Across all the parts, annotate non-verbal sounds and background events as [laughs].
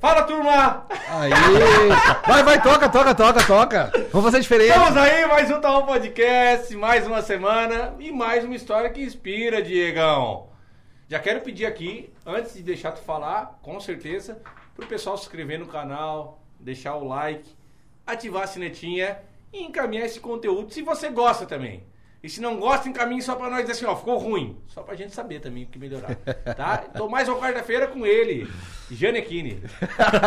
Fala, turma! Aí. Vai, vai, toca, toca, toca, toca. Vamos fazer diferente. Estamos aí, mais um Taon Podcast, mais uma semana e mais uma história que inspira, Diegão. Já quero pedir aqui, antes de deixar tu falar, com certeza, pro pessoal se inscrever no canal, deixar o like, ativar a sinetinha e encaminhar esse conteúdo se você gosta também. E se não gosta, encaminhe só pra nós dizer assim, ó, ficou ruim. Só pra gente saber também o que melhorar. Tá? [laughs] Tô mais uma quarta-feira com ele, Janequine.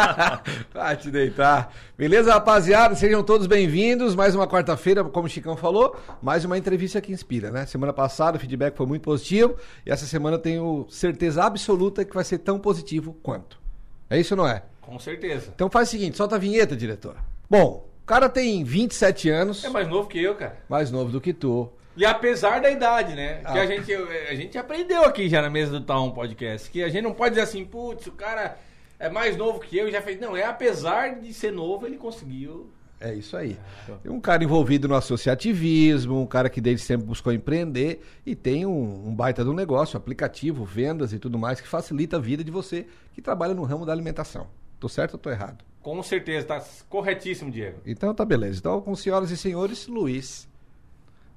[laughs] Vai te deitar. Beleza, rapaziada? Sejam todos bem-vindos. Mais uma quarta-feira, como o Chicão falou, mais uma entrevista que inspira, né? Semana passada o feedback foi muito positivo e essa semana eu tenho certeza absoluta que vai ser tão positivo quanto. É isso ou não é? Com certeza. Então faz o seguinte, solta a vinheta, diretor. Bom, o cara tem 27 anos, É mais novo que eu, cara. mais novo do que tu. E apesar da idade, né? Que Ah. a gente, a gente aprendeu aqui já na mesa do Town Podcast. Que a gente não pode dizer assim, putz, o cara é mais novo que eu e já fez. Não, é apesar de ser novo, ele conseguiu. É isso aí. Tem um cara envolvido no associativismo, um cara que desde sempre buscou empreender e tem um, um baita do negócio, aplicativo, vendas e tudo mais que facilita a vida de você que trabalha no ramo da alimentação. Tô certo ou tô errado? Com certeza, tá corretíssimo, Diego. Então tá beleza. Então, com senhoras e senhores, Luiz.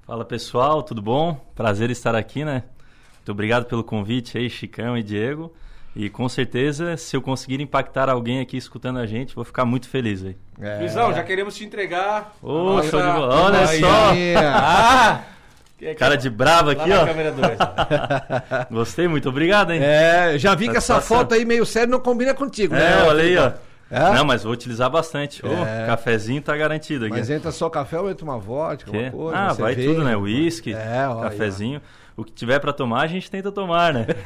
Fala pessoal, tudo bom? Prazer estar aqui, né? Muito obrigado pelo convite aí, Chicão e Diego. E com certeza, se eu conseguir impactar alguém aqui escutando a gente, vou ficar muito feliz aí. É... Luizão, já queremos te entregar. Ô, a show de bola. Olha só. Ah! Que- que- Cara de bravo aqui, ó. câmera 2. [laughs] Gostei, muito obrigado, hein? É, já vi que essa foto aí meio sério não combina contigo, É, né? olha aí, ó. É? Não, mas vou utilizar bastante. É. cafezinho tá garantido aqui. Mas entra só café ou entra uma vodka, Quê? uma coisa, ah, vai cerveja, tudo, né? Whisky, É, ó, cafezinho. O que tiver pra tomar, a gente tenta tomar, né? [laughs]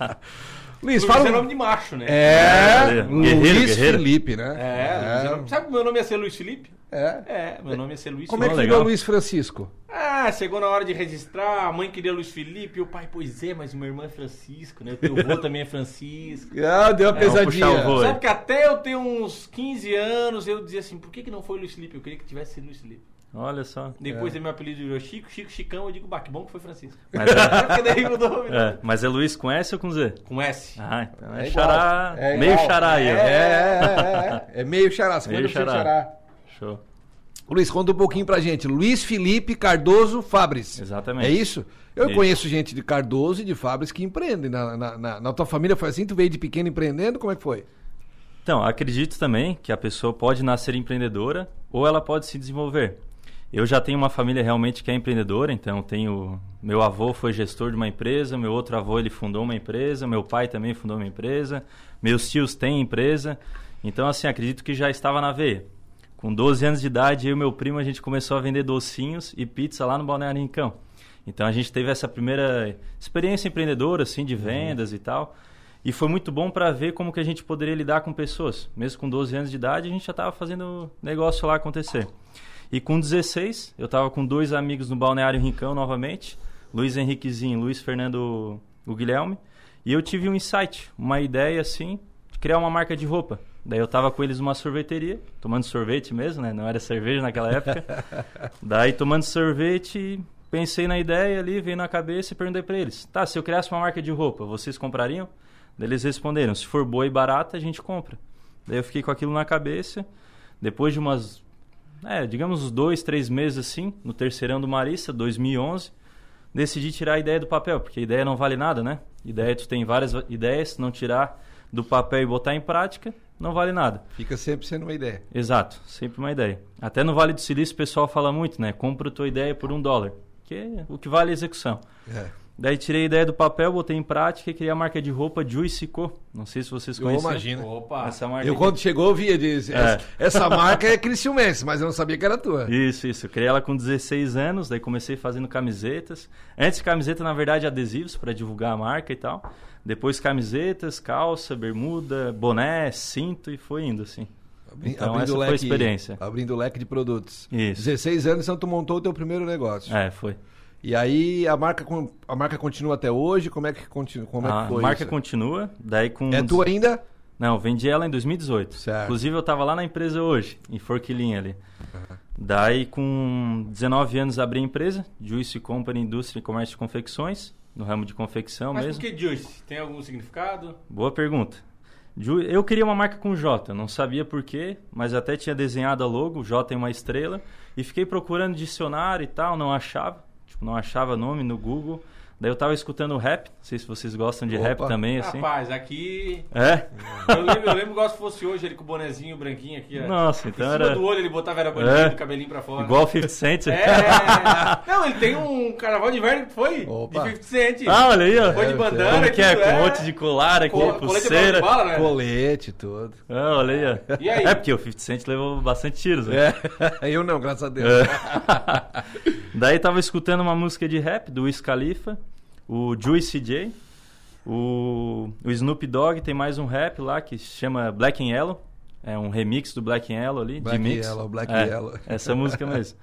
[laughs] Luiz, Luiz fala. é nome de macho, né? É, Guerreiro, Luiz guerreiro. Felipe, né? É, Luiz é- sabe que meu nome ia ser Luiz Felipe? É. É, meu nome ia ser Luiz Como é que Ó, Felipe. virou legal. Luiz Francisco? Ah, chegou na hora de registrar, a mãe queria Luiz Felipe, e o pai, pois é, mas o meu irmão é Francisco, né? O teu avô também é Francisco. [laughs] Ah, deu uma É, pesadinha. Sabe que até eu ter uns 15 anos, eu dizia assim, por que, que não foi Luiz Felipe? Eu queria que tivesse sido Luiz Felipe. Olha só. Depois é. meu apelido virou Chico, Chico, Chicão, eu digo, bah, que bom que foi Francisco. Mas é, [laughs] Porque daí mudou, é, mas é Luiz com S ou com Z? Com S. Ah, então É é, xará. É meio xará aí. É, é, é, é. É meio xará, 50% Meio xará. xará. Show. Luiz, conta um pouquinho pra gente. Luiz Felipe Cardoso Fabres. Exatamente. É isso? Eu Isso. conheço gente de Cardoso e de Fabres que empreendem. Na, na, na- na tua família foi assim? Tu veio de pequeno empreendendo? Como é que foi? Então, acredito também que a pessoa pode nascer empreendedora ou ela pode se desenvolver. Eu já tenho uma família realmente que é empreendedora, então tenho meu avô foi gestor de uma empresa, meu outro avô ele fundou uma empresa, meu pai também fundou uma empresa, meus tios têm empresa. Então assim, acredito que já estava na veia. Com 12 anos de idade, eu e meu primo a gente começou a vender docinhos e pizza lá no Balneário Rincão. Então a gente teve essa primeira experiência empreendedora assim de vendas e tal. E foi muito bom para ver como que a gente poderia lidar com pessoas. Mesmo com 12 anos de idade, a gente já estava fazendo negócio lá acontecer. E com 16, eu estava com dois amigos no Balneário Rincão novamente, Luiz Henriquezinho e Luiz Fernando o Guilherme, e eu tive um insight, uma ideia assim, de criar uma marca de roupa. Daí eu estava com eles numa sorveteria, tomando sorvete mesmo, né? Não era cerveja naquela época. [laughs] Daí tomando sorvete, pensei na ideia ali, veio na cabeça e perguntei para eles: "Tá, se eu criasse uma marca de roupa, vocês comprariam?" Daí eles responderam: "Se for boa e barata, a gente compra." Daí eu fiquei com aquilo na cabeça. Depois de umas é, digamos uns dois, três meses assim, no terceirão do Marista, 2011, decidi tirar a ideia do papel, porque ideia não vale nada, né? Ideia, tu tem várias ideias, se não tirar do papel e botar em prática, não vale nada. Fica sempre sendo uma ideia. Exato, sempre uma ideia. Até no Vale do Silício o pessoal fala muito, né? Compra tua ideia por um dólar, que é o que vale a execução. É. Daí tirei a ideia do papel, botei em prática e criei a marca de roupa Juicy Co. Não sei se vocês Eu conhecem. imagino. Opa. Essa marca Eu aqui. quando chegou eu via, disse, É. essa, essa marca é Criciumense, mas eu não sabia que era tua. Isso, isso. Eu criei ela com 16 anos, daí comecei fazendo camisetas. Antes camiseta, na verdade, adesivos para divulgar a marca e tal. Depois camisetas, calça, bermuda, boné, cinto e foi indo assim. Então, essa foi a experiência. Abrindo o leque de produtos. Isso. 16 anos, então tu montou o teu primeiro negócio. É, foi. E aí a marca, a marca continua até hoje? Como é que, continua, como é a que foi marca isso? continua, daí com... É tua ainda? Não, vendi ela em 2018. Certo. Inclusive eu tava lá na empresa hoje, em Forquilinha ali. Daí com 19 anos abri a empresa, Juice Company Indústria e Comércio de Confecções, no ramo de confecção Mas mesmo. por que Juice? Tem algum significado? Boa pergunta. Eu queria uma marca com J, não sabia por quê, mas até tinha desenhado a logo, J em uma estrela, e fiquei procurando dicionário e tal, não achava, tipo, não achava nome no Google. Daí eu tava escutando rap, não sei se vocês gostam de rap Opa. também, assim. Rapaz, aqui. É? Eu lembro, eu lembro igual se fosse hoje ele com o bonezinho branquinho aqui, ó. Nossa, Em então cima era do olho ele botava era bandido, É. cabelinho pra fora. igual 50 Cent. É. Não, ele tem um carnaval de inverno que foi Opa. de 50 Cent. Ah, olha aí, ó. Foi de É, bandana. Como que é? Com um monte de colar aqui, Co- colete à prova de pulseira. bala, né? Colete, tudo. Ah, olha aí, ó. E aí? É porque o 50 Cent levou bastante tiros, né? É, [laughs] eu não, graças a Deus. É. [laughs] Daí tava escutando uma música de rap do Wiz Khalifa, o Juicy J, o, o Snoop Dogg tem mais um rap lá que se chama Black and Yellow. É um remix do Black and Yellow ali, Black de mix. Yellow, Black é, Yellow. [laughs] Essa música mesmo.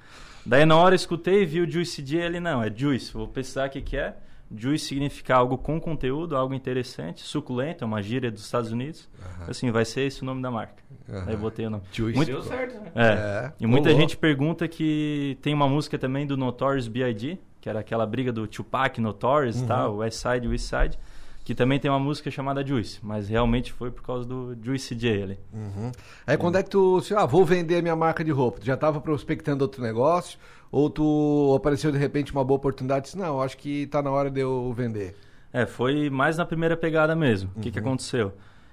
Daí na hora eu escutei e vi o Juicy J ali, não, é Juice. Vou pesquisar o que que é. Juice significa algo com conteúdo, algo interessante, suculento, é uma gíria dos Estados Unidos. Assim, vai ser esse o nome da marca. Aham. Daí eu botei o nome. Juice. Muito- Deu certo, né? é. É, E muita rolou. gente pergunta que tem uma música também do Notorious B.I.G., que era aquela briga do Tupac, Notorious e Uhum. tal, West Side West Side, que também tem uma música chamada Juice, mas realmente foi por causa do Juicy J ali. Uhum. Aí quando é que tu, assim, ah, vou vender a minha marca de roupa? Tu já tava prospectando outro negócio? Ou tu apareceu de repente uma boa oportunidade e disse, não, acho que tá na hora de eu vender. É, foi mais na primeira pegada mesmo. O Uhum. que, que aconteceu?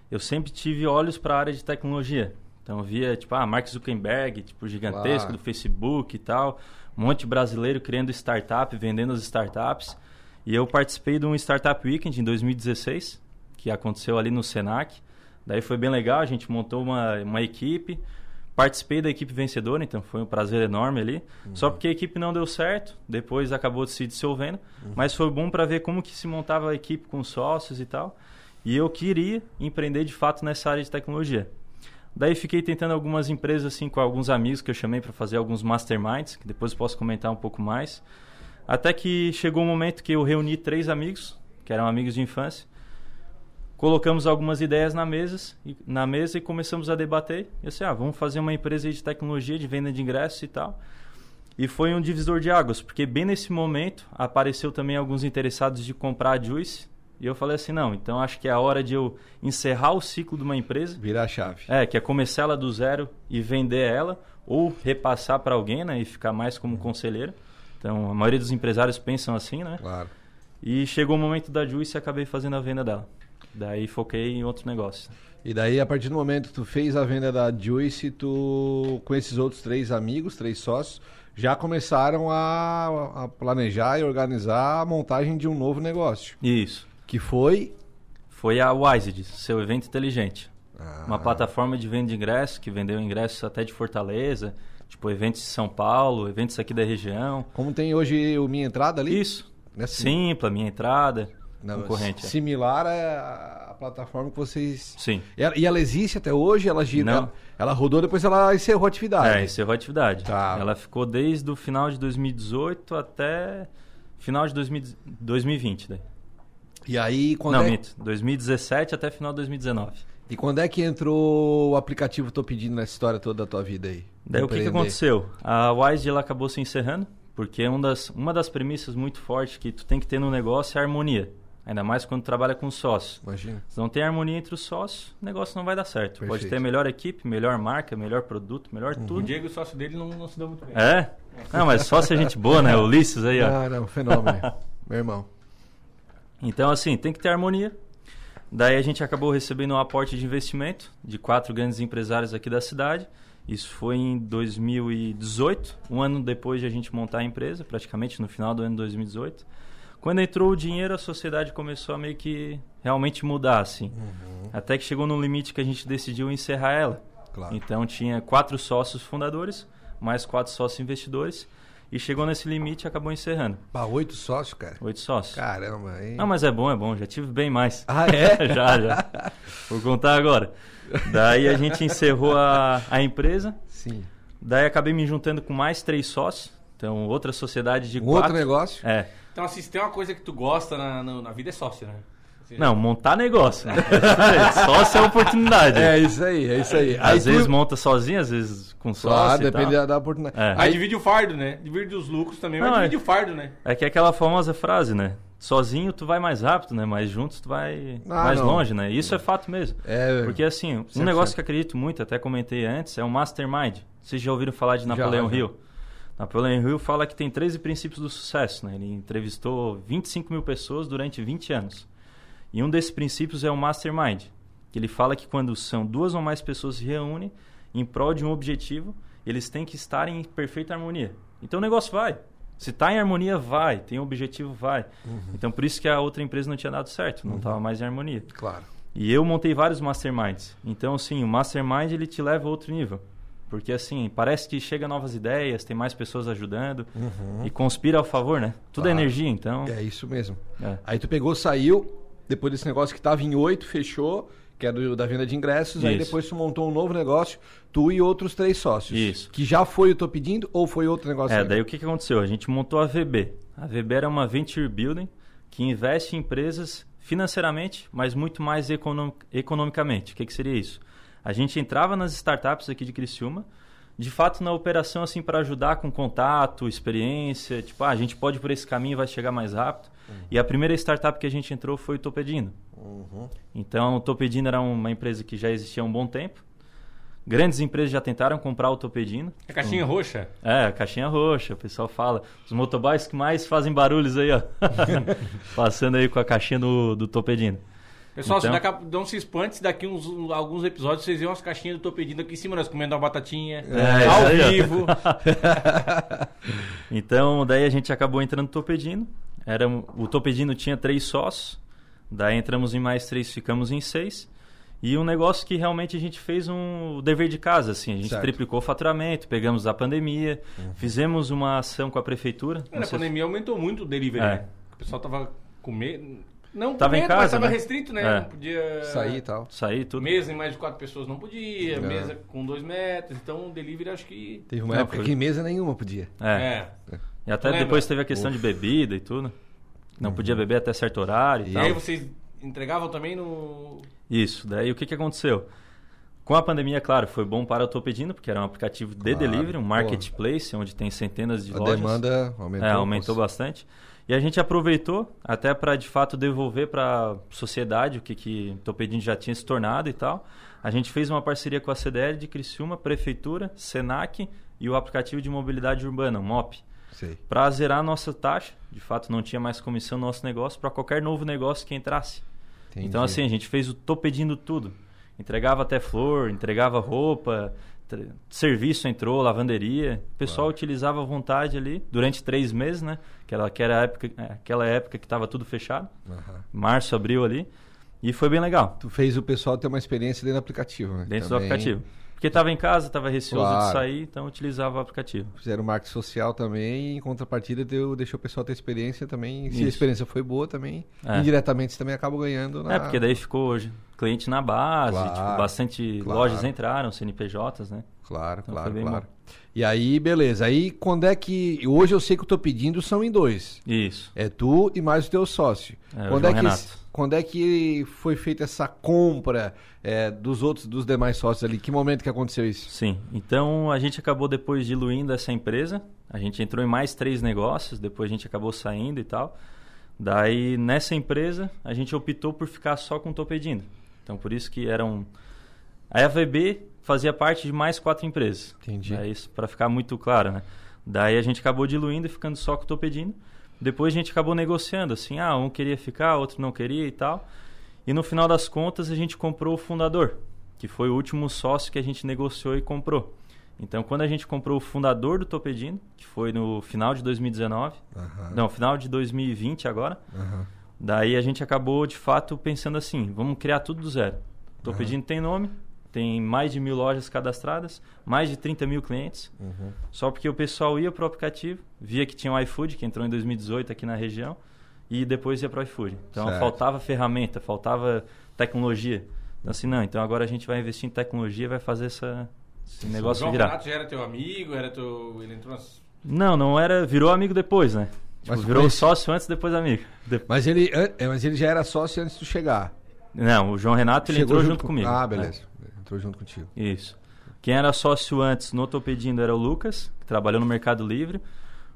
Eu sempre tive olhos para a área de tecnologia. Então via, tipo, ah, Mark Zuckerberg, tipo, gigantesco Claro. do Facebook e tal. Um monte de brasileiro criando startup, vendendo as startups. E eu participei de um Startup Weekend em 2016, que aconteceu ali no Senac. Daí foi bem legal, a gente montou uma, uma equipe. Participei da equipe vencedora, então foi um prazer enorme ali. Só porque a equipe não deu certo, depois acabou se dissolvendo. Mas foi bom para ver como que se montava a equipe com sócios e tal. E eu queria empreender de fato nessa área de tecnologia. Daí fiquei tentando algumas empresas assim com alguns amigos que eu chamei para fazer alguns masterminds, que depois posso comentar um pouco mais. Até que chegou um momento que eu reuni três amigos, que eram amigos de infância. Colocamos algumas ideias na mesa, na mesa e começamos a debater. Eu disse, ah, vamos fazer uma empresa de tecnologia, de venda de ingressos e tal. E foi um divisor de águas, porque bem nesse momento apareceu também alguns interessados de comprar a Juice. E eu falei assim, não, então acho que é a hora de eu encerrar o ciclo de uma empresa. Virar a chave. É, que é começar ela do zero e vender ela, ou repassar para alguém, né, e ficar mais como conselheiro. Então, a maioria dos empresários pensam assim, né? Claro. E chegou o momento da Juice e acabei fazendo a venda dela. Daí foquei em outro negócio. E daí, a partir do momento que tu fez a venda da Juice, tu, com esses outros três amigos, três sócios, já começaram a, a planejar e organizar a montagem de um novo negócio. Isso. Que foi... Foi a Wised, seu evento inteligente. Ah, Uma plataforma de venda de ingressos, que vendeu ingressos até de Fortaleza, tipo eventos de São Paulo, eventos aqui da região. Como tem hoje o Minha Entrada ali? Isso. Nessa- Simpla, minha entrada, Não, concorrente. é. Similar à à plataforma que vocês... Sim. E ela, e ela existe até hoje? Ela gira? Não. Ela, ela rodou, depois ela encerrou a atividade. É, encerrou a atividade. Tá. Ela ficou desde o final de 2018 até final de 2000 2020. Daí. E aí, quando Não, é... minto. 2017 até final de 2019. E quando é que entrou o aplicativo Tô Pedindo nessa história toda da tua vida aí? Daí o que, que aconteceu? A Wise ela acabou se encerrando, porque um das, uma das premissas muito fortes que tu tem que ter no negócio é a harmonia. Ainda mais quando trabalha com sócio. Imagina. Se não tem harmonia entre os sócios, o negócio não vai dar certo. Pode Perfeito. ter melhor equipe, melhor marca, melhor produto, melhor O tudo. Diego, o sócio dele, não, não se deu muito bem. É? Não, mas sócio é gente boa, né? O Ulisses aí, ó. Ah, não, fenômeno. [laughs] Meu irmão. Então, assim, tem que ter harmonia. Daí a gente acabou recebendo um aporte de investimento de quatro grandes empresários aqui da cidade. Isso foi em 2018, um ano depois de a gente montar a empresa, praticamente no final do ano de 2018. Quando entrou o dinheiro, a sociedade começou a meio que realmente mudar, assim. Até que chegou num limite que a gente decidiu encerrar ela. Claro. Então tinha quatro sócios fundadores, mais quatro sócios investidores. E chegou nesse limite e acabou encerrando. Pá, oito sócios, cara. Oito sócios. Caramba, hein? Não, mas é bom, é bom. Já tive bem mais. Ah, é? [laughs] já, já. Vou contar agora. Daí a gente encerrou a, a empresa. Sim. Daí acabei me juntando com mais três sócios. Então, outra sociedade de Um quatro. outro negócio? É. Então, assim, se tem uma coisa que tu gosta na, na, na vida é sócio, né? Não, montar negócio. [laughs] Né? Sócio é oportunidade. É isso aí, é isso aí. Às tu- vezes monta sozinho, às vezes com sócio Claro, e tal. depende da, da oportunidade. É. Aí divide o fardo, né? Divide os lucros também, mas Não, divide é- o fardo, né? É que é aquela famosa frase, né? sozinho tu vai mais rápido, né? Mas juntos tu vai Ah, mais não. longe, né? Isso é fato mesmo. É, Porque assim, um 100%. negócio que eu acredito muito, até comentei antes, é o Mastermind. Vocês já ouviram falar de Napoleão já. Hill? Napoleão Hill fala que tem 13 princípios do sucesso, né? Ele entrevistou 25 mil pessoas durante 20 anos. E um desses princípios é o Mastermind, que ele fala que quando são duas ou mais pessoas se reúnem em prol de um objetivo, eles têm que estar em perfeita harmonia. Então o negócio vai. Se está em harmonia, vai. Tem um objetivo, vai. Então por isso que a outra empresa não tinha dado certo, não estava mais em harmonia. Claro. E eu montei vários masterminds. Então, assim, o mastermind ele te leva a outro nível. Porque, assim, parece que chega novas ideias, tem mais pessoas ajudando e conspira ao favor, né? Tudo é Claro. energia, então. É isso mesmo. É. Aí tu pegou, saiu, depois desse negócio que tava em oito, fechou, que é do, da venda de ingressos, aí Isso. depois tu montou um novo negócio, tu e outros três sócios. Isso. Que já foi o Tô Pedindo ou foi outro negócio? É, ainda? daí o que, que aconteceu? A gente montou a VB. A VB era uma venture building que investe em empresas financeiramente, mas muito mais econom- economicamente. O que, que seria isso? A gente entrava nas startups aqui de Criciúma, de fato na operação assim para ajudar com contato, experiência, tipo, ah, a gente pode ir por esse caminho, vai chegar mais rápido. E a primeira startup que a gente entrou foi o Topedino. Então, o Topedino era uma empresa que já existia há um bom tempo. Grandes empresas já tentaram comprar o Topedino. A caixinha roxa. É, a caixinha roxa, o pessoal fala. Os motoboys que mais fazem barulhos aí, ó. [laughs] Passando aí com a caixinha do, do Topedino. Pessoal, se Então- daqui a- não se espante, se daqui uns alguns episódios vocês veem umas caixinhas do Tô Pedindo aqui em cima, nós comendo uma batatinha, É, ao aí, vivo. [laughs] Então, daí a gente acabou entrando no Topedino. Era, o Topedino tinha três sócios. Daí entramos em mais três, ficamos em seis. E um negócio que realmente a gente fez um dever de casa, assim. A gente Certo. triplicou o faturamento, pegamos a pandemia, fizemos uma ação com a prefeitura. Na Não sei se- pandemia aumentou muito o delivery, É. né? O pessoal tava com medo. Não Tava com em casa, tava né? restrito, né? É. Não podia Sair e tal. Sair tudo. Mesa em mais de quatro pessoas não podia, É. mesa com dois metros. Então o delivery acho que. Teve uma Não, época foi- que mesa nenhuma podia. É. É. E até Lembra? depois teve a questão de bebida e tudo. Não podia beber até certo horário e, E E tal. aí vocês entregavam também no. Isso, daí o que, que aconteceu? Com a pandemia, claro, foi bom para o Tô Pedindo, porque era um aplicativo de Claro, delivery, um pô. marketplace, onde tem centenas de A lojas. demanda aumentou. É, aumentou bastante. E a gente aproveitou até para, de fato, devolver para a sociedade o que, que Tô Pedindo já tinha se tornado e tal. A gente fez uma parceria com a CDL de Criciúma, Prefeitura, Senac e o aplicativo de mobilidade urbana, o MOP. Para zerar a nossa taxa. De fato, não tinha mais comissão no nosso negócio para qualquer novo negócio que entrasse. Entendi. Então, assim, a gente fez o tô pedindo tudo. Entregava até flor, entregava roupa, serviço entrou, lavanderia. O pessoal utilizava à vontade ali durante três meses, né? Que era, que era época, é, aquela época que estava tudo fechado. Aham. Março, abril ali. E foi bem legal, Tu fez o pessoal ter uma experiência dentro do aplicativo, né? dentro Também do aplicativo. Porque estava em casa, estava receoso Claro. de sair, então utilizava o aplicativo. Fizeram marketing social também em contrapartida deu, deixou o pessoal ter experiência também. Se a Isso. experiência foi boa também, É. indiretamente você também acaba ganhando. Na... É, porque daí ficou hoje cliente na base, Claro, tipo, bastante claro. lojas entraram, CNPJs, né? Claro, Então claro, claro. E aí, beleza. Aí, quando é que. Hoje eu sei que eu tô pedindo são em dois. Isso. É tu e mais o teu sócio. É, quando, é que, Renato. quando é que foi feita essa compra é, dos outros, dos demais sócios ali? Que momento que aconteceu isso? Sim. Então a gente acabou depois diluindo essa empresa. A gente entrou em mais três negócios, depois a gente acabou saindo e tal. Daí nessa empresa a gente optou por ficar só com o Topedindo. Então por isso que eram. A AVB fazia parte de mais quatro empresas. Entendi. É isso para ficar muito claro, né? Daí a gente acabou diluindo e ficando só com o Topedindo. Depois a gente acabou negociando, assim, ah, um queria ficar, outro não queria e tal. E no final das contas a gente comprou o fundador, que foi o último sócio que a gente negociou e comprou. Então quando a gente comprou o fundador do Topedino, que foi no final de 2019, Aham, não, final de 2020 agora, aham. daí a gente acabou de fato pensando assim, vamos criar tudo do zero. Topedino tem nome, tem mais de mil lojas cadastradas, mais de 30 mil clientes. Uhum. Só porque o pessoal ia pro aplicativo, via que tinha o iFood, que entrou em 2018 aqui na região, e depois ia pro iFood. Então Certo. faltava ferramenta, faltava tecnologia. Então assim, não, então agora a gente vai investir em tecnologia, vai fazer essa, esse o negócio João virar. Renato já era teu amigo, era teu. Ele entrou nas. Não, não era, virou amigo depois, né? Tipo, Mas virou sócio antes, depois amigo. De- Mas, ele, é, mas ele já era sócio antes de chegar. Não, o João Renato ele Chegou entrou junto com- comigo. Ah, né? Entrou junto contigo. Isso. Quem era sócio antes no Topedindo era o Lucas, que trabalhou no Mercado Livre,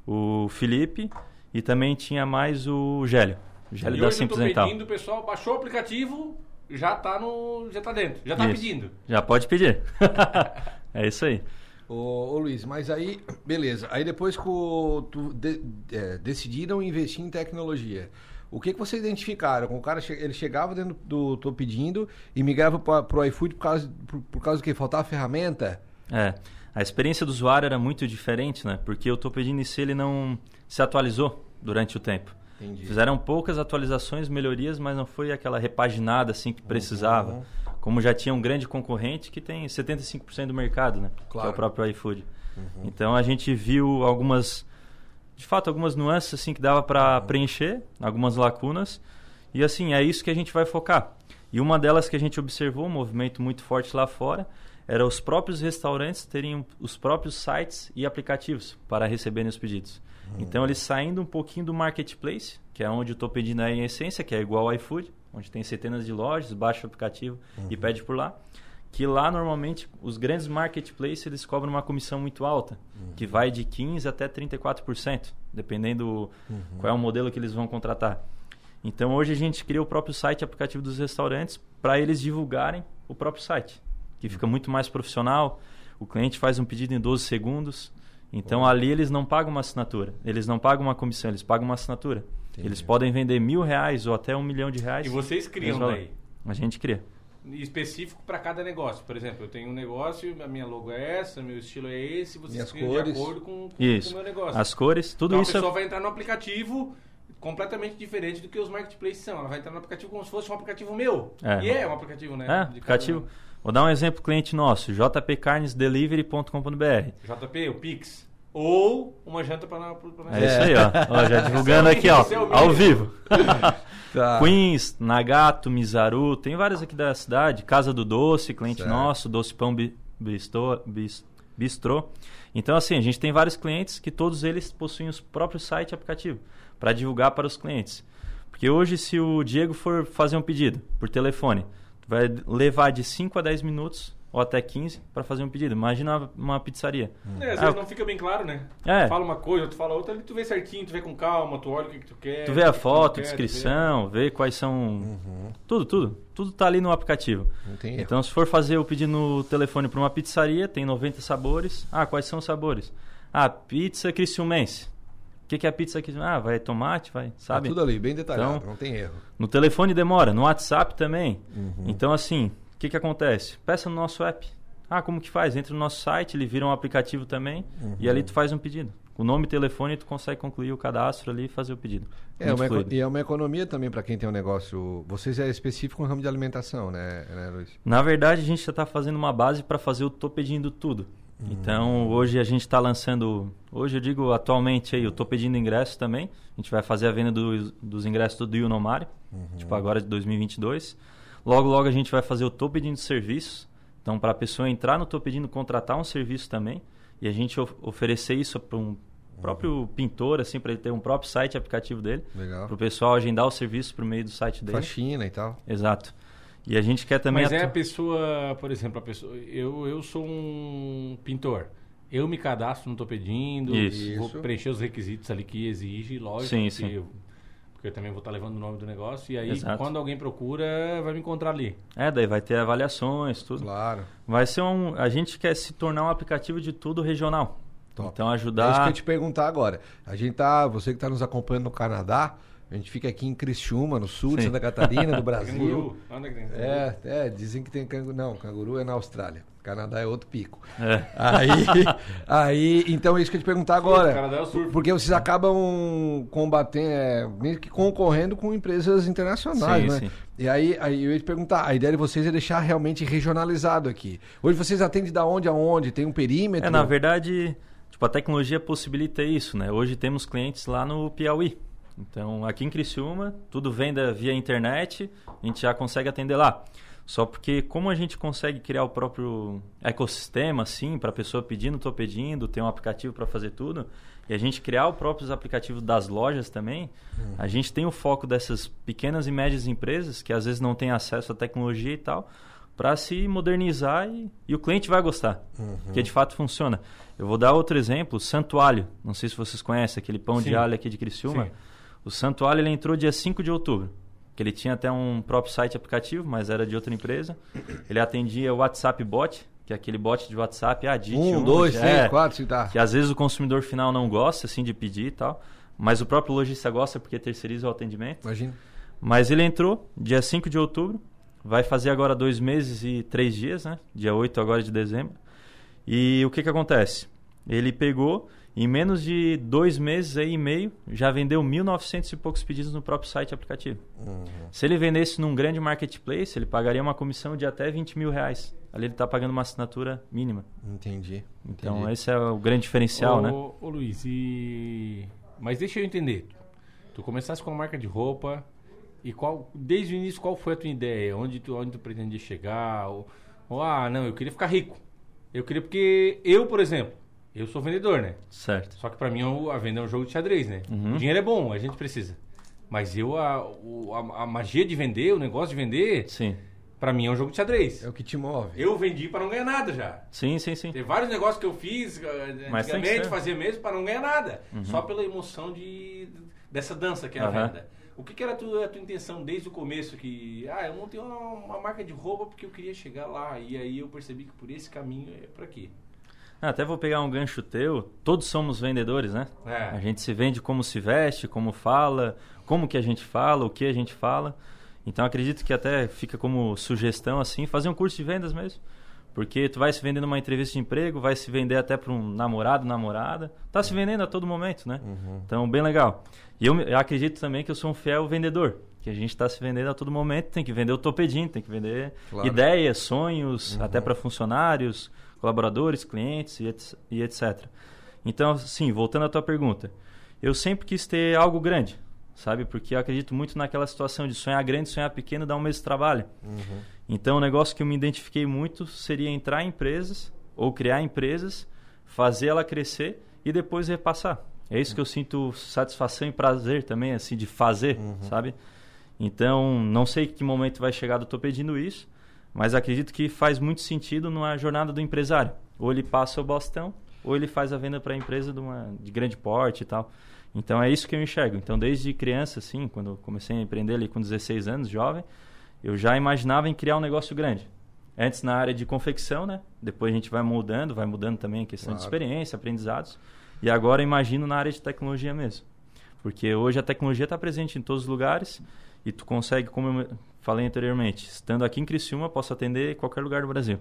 o Felipe e também tinha mais o Gélio. GL e da Simples Dental. pedindo, o pessoal baixou o aplicativo, já tá no. já tá dentro, já tá Isso. pedindo. Já pode pedir. [laughs] é isso aí. Ô, ô, Luiz, mas aí, beleza. Aí depois que o- tu de- é, decidiram investir em tecnologia, o que, que vocês identificaram? O cara ele chegava dentro do Tô Pedindo e migrava para pro iFood por causa, por, por causa do que? Faltava ferramenta? É, a experiência do usuário era muito diferente, né? Porque o Tô Pedindo em si ele não se atualizou durante o tempo. Entendi. Fizeram poucas atualizações, melhorias, mas não foi aquela repaginada assim que precisava. Como já tinha um grande concorrente que tem 75% do mercado, né? Que é Claro. o próprio iFood. Então a gente viu algumas, de fato, algumas nuances assim que dava para preencher, algumas lacunas. E assim, é isso que a gente vai focar. E uma delas que a gente observou, um movimento muito forte lá fora, era os próprios restaurantes terem os próprios sites e aplicativos para receberem os pedidos. Então, eles saindo um pouquinho do marketplace, que é onde eu estou pedindo aí em essência, que é igual ao iFood, onde tem centenas de lojas, baixa o aplicativo e pede por lá. Que lá, normalmente, os grandes marketplaces, eles cobram uma comissão muito alta, que vai de 15% até 34%, dependendo qual é o modelo que eles vão contratar. Então, hoje a gente cria o próprio site aplicativo dos restaurantes para eles divulgarem o próprio site, que fica muito mais profissional. O cliente faz um pedido em 12 segundos. Então, ali eles não pagam uma assinatura. Eles não pagam uma comissão, eles pagam uma assinatura. Eles podem vender mil reais ou até um milhão de reais. E vocês criam daí? A gente cria. Específico para cada negócio. Por exemplo, eu tenho um negócio, a minha logo é essa, meu estilo é esse, Minhas criam cores. de acordo com, com Isso. o meu negócio. As cores, tudo então isso. a é- pessoa vai entrar no aplicativo completamente diferente do que os marketplaces são. Ela vai entrar no aplicativo como se fosse um aplicativo meu. É. E é um aplicativo, né? É, De cada- aplicativo. Vou dar um exemplo cliente nosso, jpcarnesdelivery.com.br. JP, o Pix. Ou uma janta para nós. É isso aí, ó. Ó, Já divulgando aqui, ó, é o ao vivo. [laughs] Tá. Queens, Nagato, Mizaru, tem várias aqui da cidade. Casa do Doce, cliente Certo. nosso, Doce Pão Bi- Bistrô, Bis- Bistrô. Então, assim, a gente tem vários clientes que todos eles possuem os próprios site e aplicativo para divulgar para os clientes. Porque hoje, se o Diego for fazer um pedido por telefone, vai levar de 5 a 10 minutos ou até 15 para fazer um pedido. Imagina uma- pizzaria. É, às Ah, vezes não fica bem claro, né? É. Fala uma coisa, tu fala outra, ali tu vê certinho, tu vê com calma, tu olha o que, que tu quer. Tu vê a tu foto, quer, tu descrição, vê quais são. Uhum. Tudo, tudo. Tudo tá ali no aplicativo. Não tem erro. Então, se for fazer o pedido no telefone para uma pizzaria, tem 90 sabores. Ah, quais são os sabores? Ah, pizza criciumense. O que, que é a pizza criciumense? Ah, vai tomate, vai, Tá sabe? tudo ali, bem detalhado, Então- não tem erro. No telefone demora, no WhatsApp também. Uhum. Então, assim, o que, que acontece? Peça no nosso app. Ah, como que faz? Entra no nosso site, ele vira um aplicativo também e Uhum. ali tu faz um pedido. O nome e telefone, tu consegue concluir o cadastro ali e fazer o pedido. É uma, fluido. e é uma economia também para quem tem um negócio. Vocês é específico no ramo de alimentação, né, né Luiz? Na verdade, a gente já está fazendo uma base para fazer o Tô Pedindo Tudo. Então, hoje a gente está lançando... Hoje eu digo atualmente aí, eu Tô Pedindo Ingressos também. A gente vai fazer a venda do- dos ingressos do Ionomari, tipo agora de 2022. Logo, logo a gente vai fazer o Tô Pedindo Serviços. Então, para a pessoa entrar no Tô Pedindo, contratar um serviço também. E a gente of- oferecer isso para um próprio pintor, assim, para ele ter um próprio site aplicativo dele. Legal. Para o pessoal agendar o serviço por meio do site dele. Faxina e tal. Exato. E a gente quer também... Mas é a pessoa, por exemplo, a pessoa. Eu, eu sou um pintor. Eu me cadastro, não tô pedindo. Isso. Vou Isso. preencher os requisitos ali que exige, lógico. Sim, sim. eu- porque eu também vou estar levando o nome do negócio. E aí, Exato. quando alguém procura, vai me encontrar ali. É, daí vai ter avaliações, tudo. Claro. Vai ser um. A gente quer se tornar um aplicativo de tudo regional. Top. Então É isso que eu ajudar. te perguntar agora. A gente tá, você que está nos acompanhando no Canadá, a gente fica aqui em Criciúma, no sul de Sim. Santa Catarina, do [laughs] Brasil. Canguru. Onde é que tem? É, é, dizem que tem canguru. Não, canguru é na Austrália. Canadá é outro pico. É. Aí, [laughs] aí, então é isso que eu ia te perguntar agora. o Canadá é o surf. Porque vocês acabam combatendo, é, meio que concorrendo com empresas internacionais, Sim, né? sim. E aí, aí eu ia te perguntar, a ideia de vocês é deixar realmente regionalizado aqui. Hoje vocês atendem da onde a onde? Tem um perímetro? É, na verdade, tipo, a tecnologia possibilita isso, né? Hoje temos clientes lá no Piauí. Então, aqui em Criciúma, tudo venda via internet, a gente já consegue atender lá. Só porque como a gente consegue criar o próprio ecossistema, assim, para a pessoa pedindo, tô pedindo, tem um aplicativo para fazer tudo, e a gente criar os próprios aplicativos das lojas também, a gente tem o foco dessas pequenas e médias empresas que às vezes não têm acesso à tecnologia e tal, para se modernizar e, e o cliente vai gostar, porque de fato funciona. Eu vou dar outro exemplo, Santuário. Não sei se vocês conhecem aquele pão Sim. de alho aqui de Criciúma. Sim. O Santuário ele entrou dia 5 de outubro. Que ele tinha até um próprio site aplicativo, mas era de outra empresa. Ele atendia o WhatsApp Bot, que é aquele bot de WhatsApp, ah, digite Um, dois, é, três, quatro, se tá. que às vezes o consumidor final não gosta assim de pedir e tal, mas o próprio lojista gosta porque terceiriza o atendimento. Imagina. Mas ele entrou dia 5 de outubro, vai fazer agora dois meses e três dias, né? Dia 8 agora de dezembro. E o que que acontece? Ele pegou, em menos de dois meses aí, e meio, já vendeu 1.900 e poucos pedidos no próprio site aplicativo. Se ele vendesse num grande marketplace, ele pagaria uma comissão de até 20 mil reais. Ali ele está pagando uma assinatura mínima. Entendi. Então entendi. esse é o grande diferencial, ô, né? Ô Luiz, e. Mas deixa eu entender. Tu começaste com a marca de roupa. E qual, desde o início, qual foi a tua ideia? Onde tu, onde tu pretendia chegar? Ou, ou, ah, não, eu queria ficar rico. Eu queria porque eu, por exemplo, eu sou vendedor, né? Certo. Só que pra mim a venda é um jogo de xadrez, né? Uhum. O dinheiro é bom, a gente precisa. Mas eu, a, a, a magia de vender, o negócio de vender, Sim. pra mim é um jogo de xadrez. É o que te move. Eu vendi pra não ganhar nada já. Sim, sim, sim. Tem vários negócios que eu fiz, eh, Mas antigamente fazia mesmo para não ganhar nada. Só pela emoção de, dessa dança que é a venda. O que, que era a tua, a tua intenção desde o começo? Que, ah, eu montei uma, uma marca de roupa porque eu queria chegar lá. E aí eu percebi que por esse caminho é por aqui. Ah, Até vou pegar um gancho teu. Todos somos vendedores, né? É. A gente se vende como se veste, como fala, como que a gente fala, o que a gente fala. Então acredito que até fica como sugestão assim, fazer um curso de vendas mesmo. Porque tu vai se vender numa entrevista de emprego, vai se vender até para um namorado, namorada. Tá se vendendo a todo momento, né? Então, bem legal. E eu, eu acredito também que eu sou um fiel vendedor. Que a gente está se vendendo a todo momento, tem que vender o topedinho, tem que vender Claro. ideias, sonhos, até para funcionários, colaboradores, clientes e, etc-. Então, sim, voltando à tua pergunta, eu sempre quis ter algo grande, sabe? Porque eu acredito muito naquela situação de sonhar grande, sonhar pequeno, dá um mês de trabalho. Então, o negócio que eu me identifiquei muito seria entrar em empresas ou criar empresas, fazer ela crescer e depois repassar. É isso que eu sinto satisfação e prazer também, assim, de fazer, sabe? Então, não sei que momento vai chegar, eu estou pedindo isso, mas acredito que faz muito sentido na jornada do empresário. Ou ele passa o bastão, ou ele faz a venda para a empresa de, uma, de grande porte e tal. Então, é isso que eu enxergo. Então, desde criança, assim, quando eu comecei a empreender ali com 16 anos, jovem, eu já imaginava em criar um negócio grande. Antes na área de confecção, né? Depois a gente vai mudando, vai mudando também a questão de Claro. experiência, aprendizados. E agora imagino na área de tecnologia mesmo. Porque hoje a tecnologia está presente em todos os lugares e tu consegue, como eu falei anteriormente, estando aqui em Criciúma, posso atender qualquer lugar do Brasil.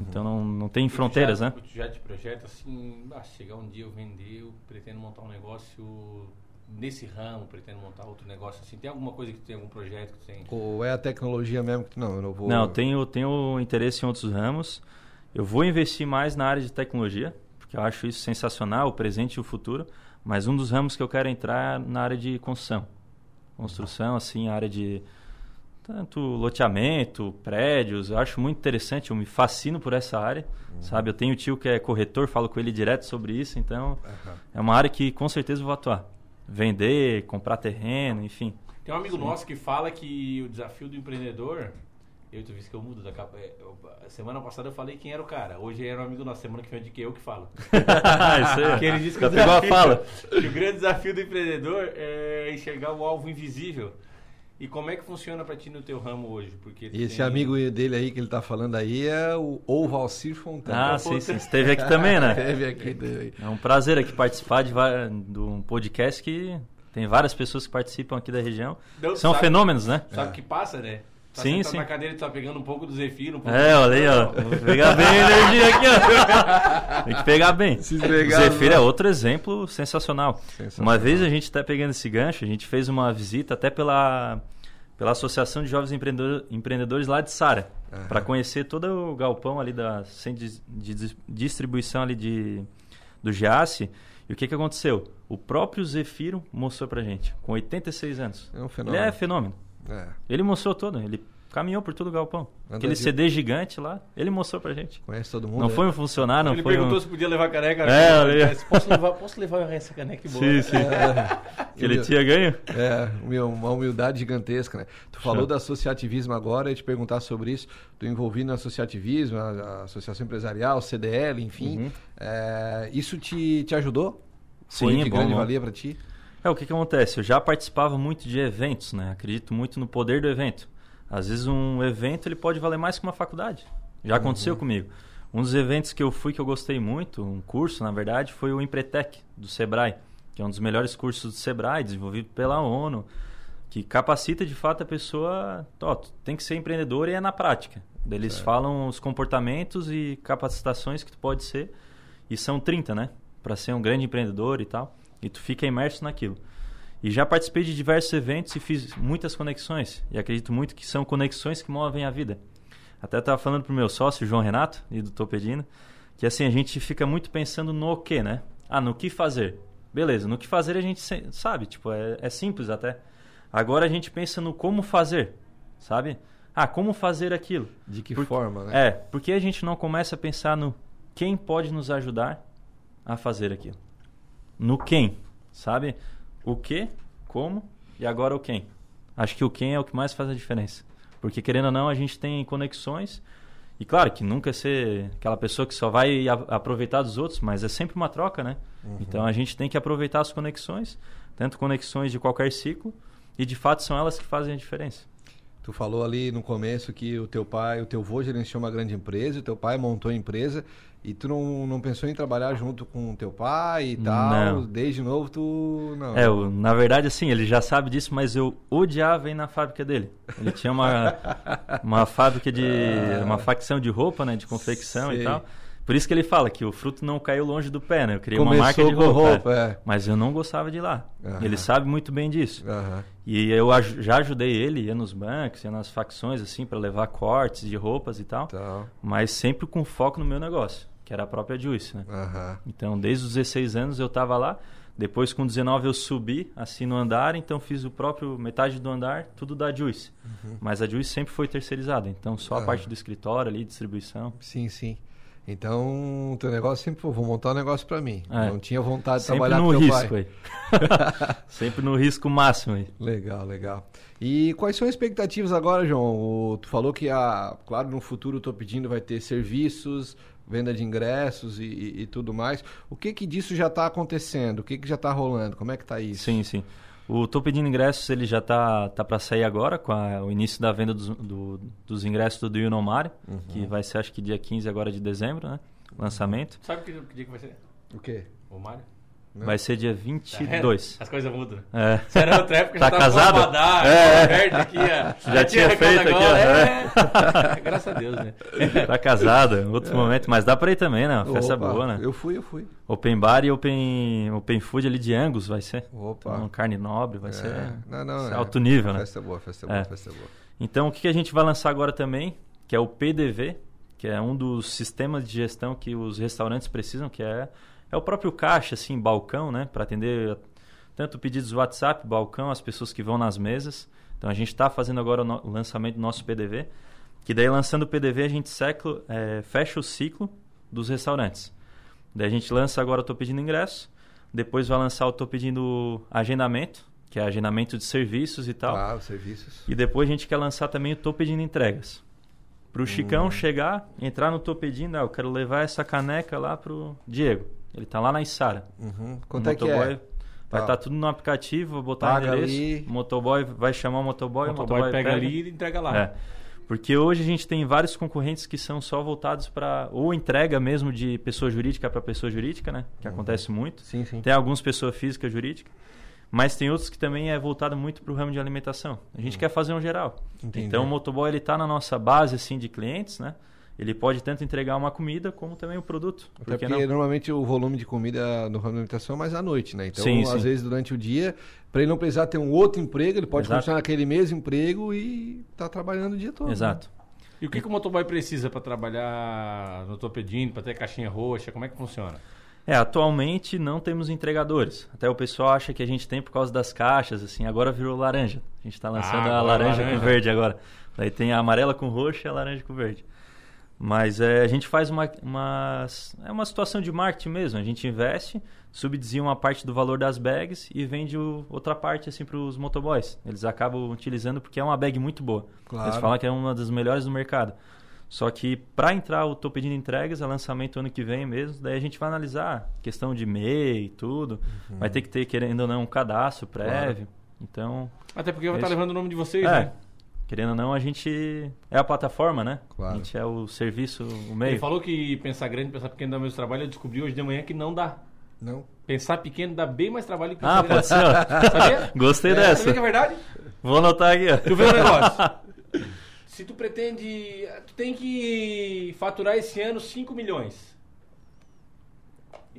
Então não, não tem fronteiras, tu já, né? Já te projeta assim, ah, chegar um dia eu vender, eu pretendo montar um negócio nesse ramo, pretendo montar outro negócio assim. Tem alguma coisa que tu tem, algum projeto que tu tem? Ou é a tecnologia mesmo que tu não, eu não vou. Não, tenho, tenho interesse em outros ramos. Eu vou investir mais na área de tecnologia, porque eu acho isso sensacional, o presente e o futuro. Mas um dos ramos que eu quero entrar é na área de construção. Construção, assim, a área de tanto loteamento, prédios. Eu acho muito interessante, eu me fascino por essa área, sabe? Eu tenho um tio que é corretor, falo com ele direto sobre isso, então é uma área que com certeza eu vou atuar. Vender, comprar terreno, enfim. Tem um amigo nosso que fala que o desafio do empreendedor. Eu tu viste que eu mudo da capa. é, eu- semana passada eu falei quem era o cara. Hoje era um amigo nosso. Semana que vem é de que eu que falo. [laughs] isso aí. [laughs] Que ele disse que, Já o desafio- fala. [laughs] que o grande desafio do empreendedor é enxergar o alvo invisível. E como é que funciona pra ti no teu ramo hoje? Porque E esse tem- amigo dele aí que ele tá falando aí é o ou Valcir Fontana. Ah, sim, sim. Esteve aqui também, né? [laughs] Teve aqui teve. É um prazer aqui participar de, de um podcast que tem várias pessoas que participam aqui da região. Não, São sabe- fenômenos, né? Sabe o que passa, né? Tá Sim, sim. na cadeira e tu tá pegando um pouco do Zefiro, um pouco É, do- olha aí, ó. Vou pegar bem a energia aqui, ó. Tem que pegar bem. Se o Zefiro né? é outro exemplo sensacional. Sensacional. Uma vez a gente tá pegando esse gancho, a gente fez uma visita até pela, pela Associação de Jovens Empreendedor- Empreendedores lá de Sara, Aham. para conhecer todo o galpão ali da centro de, de dis- distribuição ali de, do Giasse. E o que, que aconteceu? O próprio Zefiro mostrou pra gente, com 86 anos. É um Ele fenômeno. é fenômeno. É, Ele mostrou todo, ele caminhou por todo o galpão. Aquele de- CD gigante lá, ele mostrou pra gente. conhece todo mundo. Não né? foi um funcionário, não Ele foi perguntou um... se podia levar caneca. É, olha aí. Posso levar, posso levar essa caneca boa? Sim, sim. que ele tinha ganho. É, meu, uma humildade gigantesca, né? Tu falou Show. do associativismo agora, eu ia te perguntar sobre isso. Tu envolvido no associativismo, a, a Associação Empresarial, CDL, enfim. Uhum. É, isso te, te ajudou? Foi Sim, de bom, grande bom. valia pra ti? É, o que, que acontece? Eu já participava muito de eventos, né? Acredito muito no poder do evento. Às vezes um evento ele pode valer mais que uma faculdade. Já aconteceu Uhum. comigo. Um dos eventos que eu fui que eu gostei muito, um curso, na verdade, foi o Empretec, do Sebrae, que é um dos melhores cursos do Sebrae, desenvolvido pela ONU, que capacita de fato a pessoa, ó, tem que ser empreendedor e é na prática. Eles Certo. falam os comportamentos e capacitações que tu pode ser, e são 30, né? Para ser um grande empreendedor e tal, e tu fica imerso naquilo. E já participei de diversos eventos e fiz muitas conexões, e acredito muito que são conexões que movem a vida. Até estava falando pro meu sócio, João Renato, e do Topedino, que assim, a gente fica muito pensando no o quê, né? Ah, no que fazer. Beleza, no que fazer a gente sabe, tipo, é, é simples até. Agora a gente pensa no como fazer, sabe? Ah, como fazer aquilo. De que Por- forma, né? É, porque a gente não começa a pensar no quem pode nos ajudar a fazer aquilo. No quem, sabe? O que, como e agora o quem. Acho que o quem é o que mais faz a diferença. Porque querendo ou não, a gente tem conexões. E claro que nunca é ser aquela pessoa que só vai a- aproveitar dos outros, mas é sempre uma troca, né? Então a gente tem que aproveitar as conexões, tanto conexões de qualquer ciclo, e de fato são elas que fazem a diferença. Tu falou ali no começo que o teu pai, o teu avô gerenciou uma grande empresa, o teu pai montou a empresa e tu não, não pensou em trabalhar junto com teu pai e tal? Não. Desde novo tu não. É, o- na verdade, assim, ele já sabe disso, mas eu odiava ir na fábrica dele. Ele tinha uma, [laughs] uma fábrica de. uma facção de roupa, né? De confecção Sei. e tal. Por isso que ele fala que o fruto não caiu longe do pé, né? Eu criei Começou uma marca de roupa. roupa, é. é. Mas eu não gostava de ir lá. Aham. Ele sabe muito bem disso. Aham. E eu já ajudei ele, ia nos bancos, ia nas facções, assim, para levar cortes de roupas e tal. Tal. Mas sempre com foco no meu negócio, que era a própria Juice, né? Aham. Então, desde os 16 anos eu estava lá. Depois, com 19, eu subi assim no andar. Então, fiz o próprio metade do andar, tudo da Juice. Mas a Juice sempre foi terceirizada. Então, só a Uhum. Ah. parte do escritório ali, distribuição. Sim, sim. Então, o teu negócio sempre foi, vou montar um negócio pra mim. É. Não tinha vontade de Sempre trabalhar no risco pai. aí. [laughs] sempre no risco máximo aí. Legal, legal. E quais são as expectativas agora, João? O- tu falou que, a, claro, no futuro eu tô pedindo vai ter serviços, venda de ingressos e, e- e tudo mais. O que que disso já está acontecendo? O que que já está rolando? Como é que tá isso? Sim, sim. O Tô Pedindo Ingressos ele já tá, tá para sair agora com a- o início da venda dos, do- dos ingressos do Mario, Uhum. que vai ser acho que dia 15 agora de dezembro, né? Lançamento. Sabe que, que dia que vai ser? O quê? O Mário? Não. Vai ser dia Tá 22. As coisas mudam. É. Você era outra época, Tá já casado? É. verde aqui, ó. Já tinha aquela feito aqui, agora, é. [laughs] Graças a Deus, né? Tá casado, outro momento, mas dá pra ir também, né? Uma festa Opa, boa, né? Eu fui, eu fui. Open Bar e Open, open Food ali de Angus vai ser. Opa. Então, carne nobre, vai ser, É, não, não, ser é. alto nível, né? Festa boa, festa boa, É. festa boa. Então, o que que a gente vai lançar agora também, que é o PDV, que é um dos sistemas de gestão que os restaurantes precisam, que é, é o próprio caixa, assim, balcão, né? Para atender tanto pedidos do WhatsApp, balcão, as pessoas que vão nas mesas. Então, a gente está fazendo agora o, no- o lançamento do nosso PDV, que daí lançando o PDV a gente é, fecha o ciclo dos restaurantes. Daí a gente lança agora o Tô Pedindo Ingresso, depois vai lançar o Tô Pedindo Agendamento, que é agendamento de serviços e tal. Claro, serviços. E depois a gente quer lançar também o Tô Pedindo Entregas. Pro Hum. Chicão chegar, entrar no Tô Pedindo, ah, eu quero levar essa caneca lá pro Diego. Ele tá lá na Isara. Uhum. O Quanto é que motoboy é? Vai Tá. estar tudo no aplicativo, vou botar Paga o endereço. ali. O motoboy vai chamar o motoboy, O motoboy motoboy pega ali e entrega lá. É. Porque hoje a gente tem vários concorrentes que são só voltados para ou entrega mesmo de pessoa jurídica para pessoa jurídica, né? Que acontece muito. Sim, sim. Tem alguns pessoa física jurídica, mas tem outros que também é voltado muito para o ramo de alimentação. A gente quer fazer um geral. Entendi. Então o motoboy ele tá na nossa base assim de clientes, né? Ele pode tanto entregar uma comida como também o produto. Até Por que porque não? normalmente o volume de comida no ramo da alimentação é mais à noite, né? Então, Sim, às sim. vezes, durante o dia, para ele não precisar ter um outro emprego, ele pode Exato. continuar naquele mesmo emprego e tá trabalhando o dia todo. né? Exato. E o que, que o motoboy precisa pra trabalhar no Tô Pedindo, pra ter caixinha roxa? Como é que funciona? É, atualmente não temos entregadores. Até o pessoal acha que a gente tem por causa das caixas, assim, agora virou laranja. A gente está lançando Ah, a laranja, laranja. com verde agora. Daí tem a amarela com roxo e a laranja com verde. Mas é, a gente faz uma, uma, é uma situação de marketing mesmo. A gente investe, subdizia uma parte do valor das bags e vende o- outra parte assim para os motoboys. Eles acabam utilizando porque é uma bag muito boa. Claro. Eles falam que é uma das melhores do mercado. Só que para entrar, eu tô pedindo entregas, é lançamento ano que vem mesmo. Daí a gente vai analisar questão de MEI e tudo. Uhum. Vai ter que ter, querendo ou não, um cadastro prévio. Então, Até porque vai estar Isso. levando o nome de vocês, é, né? Querendo ou não, a gente é a plataforma, né? Claro. A gente é o serviço, o Ele meio. falou que pensar grande, pensar pequeno dá menos trabalho. Eu descobri hoje de manhã que não dá. Não? Pensar pequeno dá bem mais trabalho que pensar Ah, grande. pode ser. Sabia? [laughs] Gostei É, dessa. Sabia que é verdade? Vou anotar aqui. ó. Tu vê um negócio. [laughs] Se tu pretende. Tu tem que faturar esse ano 5 milhões.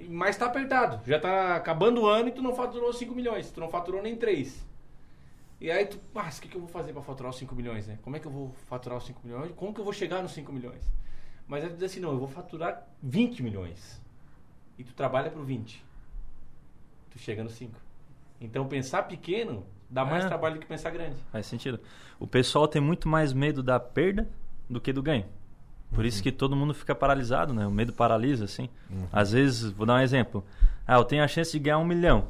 Mas tá apertado. Já tá acabando o ano e tu não faturou 5 milhões. Tu não faturou nem 3. E aí tu. Mas o que, que eu vou fazer pra faturar os 5 milhões, né? Como é que eu vou faturar os 5 milhões? Como que eu vou chegar nos 5 milhões? Mas aí tu diz assim: não, eu vou faturar 20 milhões. E tu trabalha pro 20. Tu chega nos 5. Então pensar pequeno dá mais É. trabalho do que pensar grande. Faz sentido. O pessoal tem muito mais medo da perda do que do ganho. Por isso que todo mundo fica paralisado, né? O medo paralisa, assim. Às vezes, vou dar um exemplo. Ah, eu tenho a chance de ganhar um milhão.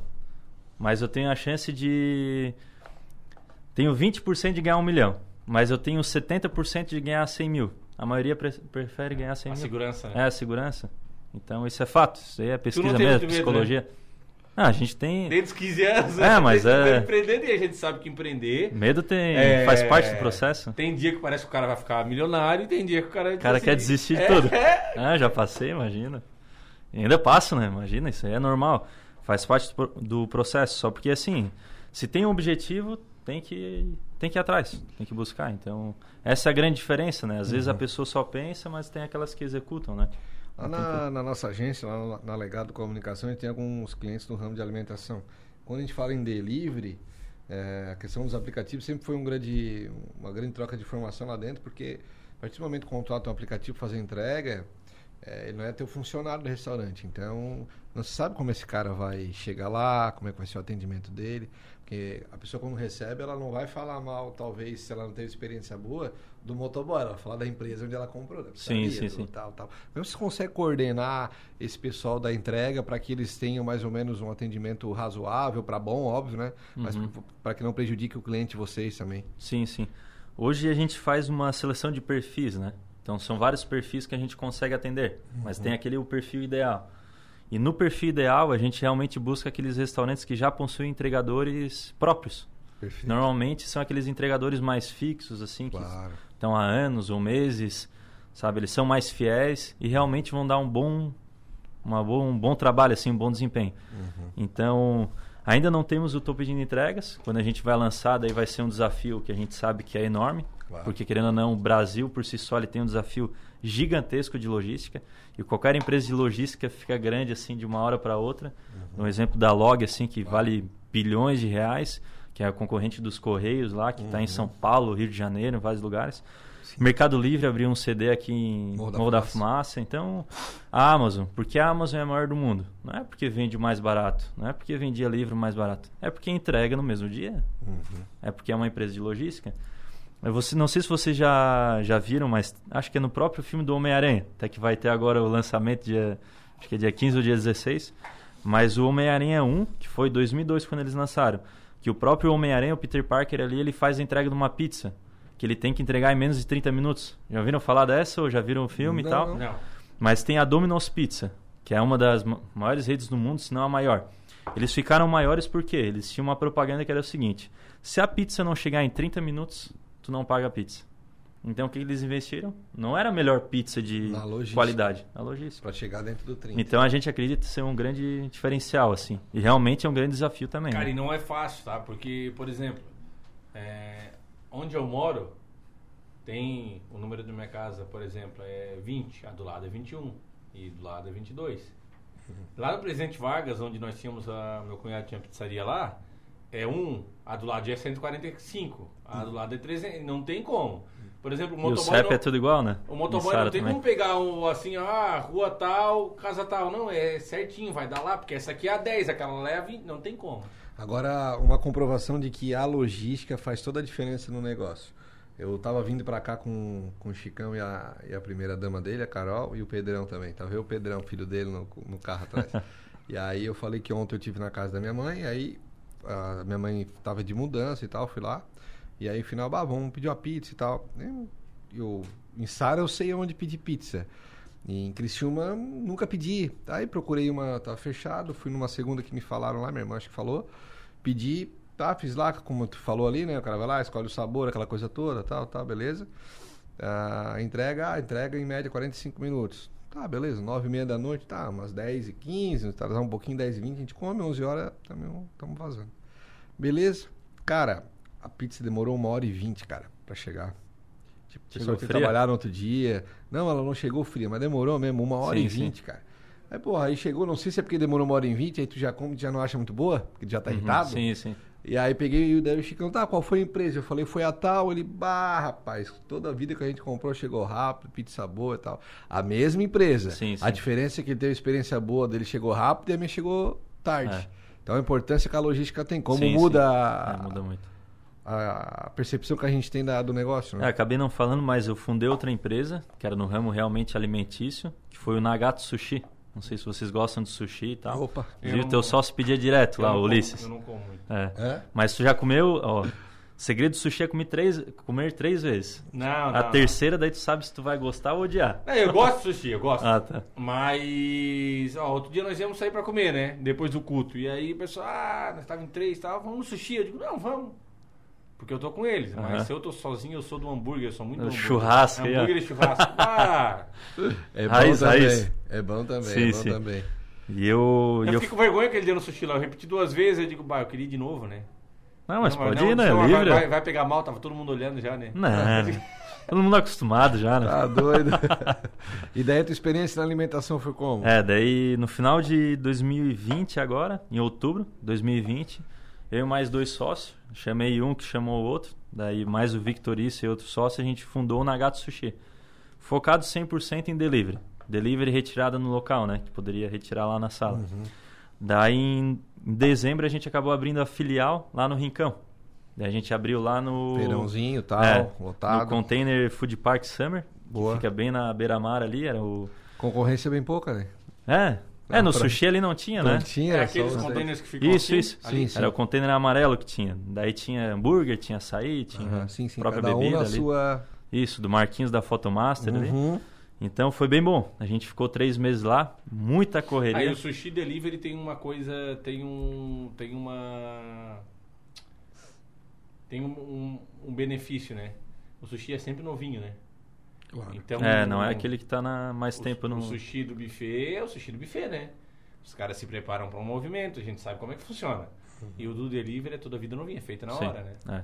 Mas eu tenho a chance de... Tenho 20% de ganhar um milhão. Mas eu tenho 70% de ganhar 100 mil. A maioria pre- prefere ganhar 100 A mil. segurança, né? É, a segurança. Então, isso é fato. Isso aí é pesquisa mesmo, medo, né? psicologia. Ah, a gente tem... Desde os 15 anos. É, mas é- foi Empreendendo e a gente sabe que empreender. Medo tem... é, faz parte do processo. Tem dia que parece que o cara vai ficar milionário e tem dia que o cara. O cara quer desistir de é, tudo. É. Ah, já passei, imagina. E ainda passo, né? Imagina, isso aí é normal. Faz parte do processo. Só porque, assim, se tem um objetivo, tem que, tem que ir atrás, tem que buscar. Então, essa é a grande diferença, né? Às vezes a Uhum. pessoa só pensa, mas tem aquelas que executam, né? Lá na, na nossa agência, lá na, Legado Comunicação, a gente tem alguns clientes no ramo de alimentação. Quando a gente fala em delivery, é, a questão dos aplicativos sempre foi um grande, uma grande troca de informação lá dentro, porque a partir do momento que contrata um aplicativo fazer entrega, é, ele não é teu funcionário do restaurante. Então, não se sabe como esse cara vai chegar lá, como é que vai ser o atendimento dele. Porque a pessoa quando recebe, ela não vai falar mal, talvez, se ela não teve experiência boa, do motoboy. Ela vai falar da empresa onde ela comprou, da Sim, sim, sim. tal, tal. Mas você consegue coordenar esse pessoal da entrega para que eles tenham mais ou menos um atendimento razoável, para bom, óbvio, né? Mas Uhum. para que não prejudique o cliente vocês também. Sim, sim. Hoje a gente faz uma seleção de perfis, né? Então são vários perfis que a gente consegue atender, mas tem aquele o perfil ideal. E no perfil ideal a gente realmente busca aqueles restaurantes que já possuem entregadores próprios. Perfeito. Normalmente são aqueles entregadores mais fixos, assim, que Claro. estão há anos ou meses, sabe? Eles são mais fiéis e realmente vão dar um bom, uma bom, um bom trabalho, assim, um bom desempenho. Uhum. Então, ainda não temos o topo de entregas. Quando a gente vai lançar, daí vai ser um desafio que a gente sabe que é enorme. Claro. Porque, querendo ou não, o Brasil por si só ele tem um desafio gigantesco de logística. E qualquer empresa de logística fica grande assim de uma hora para outra. Uhum. Um exemplo da Log, assim, que vale bilhões de reais, que é a concorrente dos Correios lá, que está em Uhum. São Paulo, Rio de Janeiro, em vários lugares. Mercado Livre abriu um CD aqui em Morro Morro da da, Fumaça. Então, a Amazon, porque a Amazon é a maior do mundo. Não é porque vende mais barato, não é porque vendia livro mais barato. É porque entrega no mesmo dia. Uhum. É porque é uma empresa de logística. Eu você, não sei se vocês já, já viram, mas acho que é no próprio filme do Homem-Aranha. Até que vai ter agora o lançamento dia, acho que é dia 15 ou dia 16. Mas o Homem-Aranha 1, que foi 2002 quando eles lançaram, que o próprio Homem-Aranha, o Peter Parker ali, ele faz a entrega de uma pizza. Que ele tem que entregar em menos de 30 minutos. Já viram falar dessa ou já viram o filme Não, e tal? não. Não. Mas tem a Domino's Pizza, que é uma das ma- maiores redes do mundo, se não a maior. Eles ficaram maiores porque eles tinham uma propaganda que era o seguinte: se a pizza não chegar em 30 minutos, tu não paga a pizza. Então o que eles investiram? Não era a melhor pizza de Na qualidade, na logística. Para chegar dentro do 30. Então a gente acredita ser um grande diferencial, assim. E realmente é um grande desafio também. Cara, né? e não é fácil, tá? Porque, por exemplo, é, onde eu moro, tem o número da minha casa, por exemplo, é 20, a do lado é 21 e do lado é 22. Lá no Presidente Vargas, onde nós tínhamos a meu cunhado tinha pizzaria lá, é um, a do lado é 145, a do lado é 300, não tem como. Por exemplo, o E o motoboy CEP não- é tudo igual, né? o motoboy não tem também. como pegar um, assim, ah, rua tal, casa tal. Não, é certinho, vai dar lá, porque essa aqui é a 10, aquela leve, não tem como. Agora, uma comprovação de que a logística faz toda a diferença no negócio. Eu tava vindo pra cá com, com o Chicão e a, e a primeira dama dele, a Carol, e o Pedrão também. Tava eu o Pedrão, filho dele, no, no carro atrás. [laughs] e aí eu falei que ontem eu tive na casa da minha mãe, aí a minha mãe tava de mudança e tal, fui lá. E aí, no final, bah, vamos pedir uma pizza e tal. Eu em Sara eu sei onde pedir pizza. E em Criciúma nunca pedi. Aí procurei uma, tava fechado, fui numa segunda que me falaram lá, minha irmã acho que falou. Pedi, tá, fiz lá, como tu falou ali, né? O cara vai lá, escolhe o sabor, aquela coisa toda, tal, tal, beleza. Ah, entrega, ah, entrega em média 45 minutos. Tá, beleza, 9 e meia da noite, tá, umas 10 e 15, tá, um pouquinho, 10 e 20, a gente come, 11 horas, estamos vazando. Beleza? Cara, a pizza demorou uma hora e 20, cara, pra chegar. Tipo, sofria? que trabalhar no outro dia. Não, ela não chegou fria, mas demorou mesmo, uma hora Sim, e vinte, cara. Aí, porra, aí chegou, não sei se é porque demorou uma hora e vinte, aí tu já come, já não acha muito boa, porque já tá Uhum, irritado. Sim, sim. E aí peguei e daí o Chicão, tá, qual foi a empresa? Eu falei, foi a tal. Ele, bah, rapaz, toda a vida que a gente comprou chegou rápido, pizza boa e tal. A mesma empresa. Sim, sim. A diferença é que ele teve experiência boa dele chegou rápido e a minha chegou tarde. É. Então a importância que a logística tem. Como Sim, muda, sim. A, É, muda muito. a percepção que a gente tem da- do negócio, É, né? acabei não falando, mas eu fundei outra empresa, que era no ramo realmente alimentício, que foi o Nagato Sushi. Não sei se vocês gostam de sushi e tal. Opa. Eu não- teu sócio pedia direto Eu lá, não o como- Ulisses. Eu não como muito. É. É? Mas tu já comeu, ó. Segredo do sushi é comer três, comer três vezes. Não, A não, terceira, daí tu sabe se tu vai gostar ou odiar. É, eu gosto de sushi, eu gosto. Ah, tá. Mas, ó, outro dia nós íamos sair pra comer, né? Depois do culto. E aí o pessoal, ah, nós estávamos em três e tal, vamos no sushi. Eu digo, não, vamos. Porque eu tô com eles. Mas se eu tô sozinho, eu sou do hambúrguer, eu sou muito Do hambúrguer. churrasco ó. Hambúrguer e churrasco. Ah, [laughs] É bom Raiz, também. raiz. É bom também, Sim, é bom sim. também. E eu. eu eu... fiquei com vergonha que ele deu no sushi lá. Eu repeti duas vezes, eu digo, bah, eu queria ir de novo, né? Não, mas Não, pode não, ir, né? vai- Livre. Vai, vai pegar mal, tava todo mundo olhando já, né? Não, [laughs] né? todo mundo acostumado já, né? Tá doido. [laughs] e daí a tua experiência na alimentação foi como? É, daí no final de 2020 agora, em outubro de 2020, eu e mais dois sócios, chamei um que chamou o outro, daí mais o Victorice e outro sócio, a gente fundou o Nagato Sushi. Focado 100% em delivery. Delivery retirada no local, né? Que poderia retirar lá na sala. Daí em em dezembro a gente acabou abrindo a filial lá no Rincão. Daí a gente abriu lá no... Feirãozinho e tal, É, lotado. No Container Food Park Summer, Boa. que fica bem na beira-mar ali, era o... Concorrência bem pouca, né? É, é no pra- sushi ali não tinha, né? Não tinha, É era aqueles só- containers que ficam Isso, assim, isso. ali. Sim, sim. Era o container amarelo que tinha. Daí tinha hambúrguer, tinha açaí, tinha Aham, sim, sim. própria Cada um bebida na ali. sua... Isso, do Marquinhos da Photomaster ali. Uhum. Então foi bem bom. A gente ficou três meses lá, muita Aí correria. o sushi delivery tem uma coisa, tem um, tem uma, tem um, um, um benefício, né? O sushi é sempre novinho, né? Claro. Então É, não é aquele que tá na mais o, tempo no. o sushi do buffet é o sushi do buffet, né? Os caras se preparam para um movimento, a gente sabe como é que funciona. E o do delivery é toda a vida novinha, feita na Sim, hora, né? é.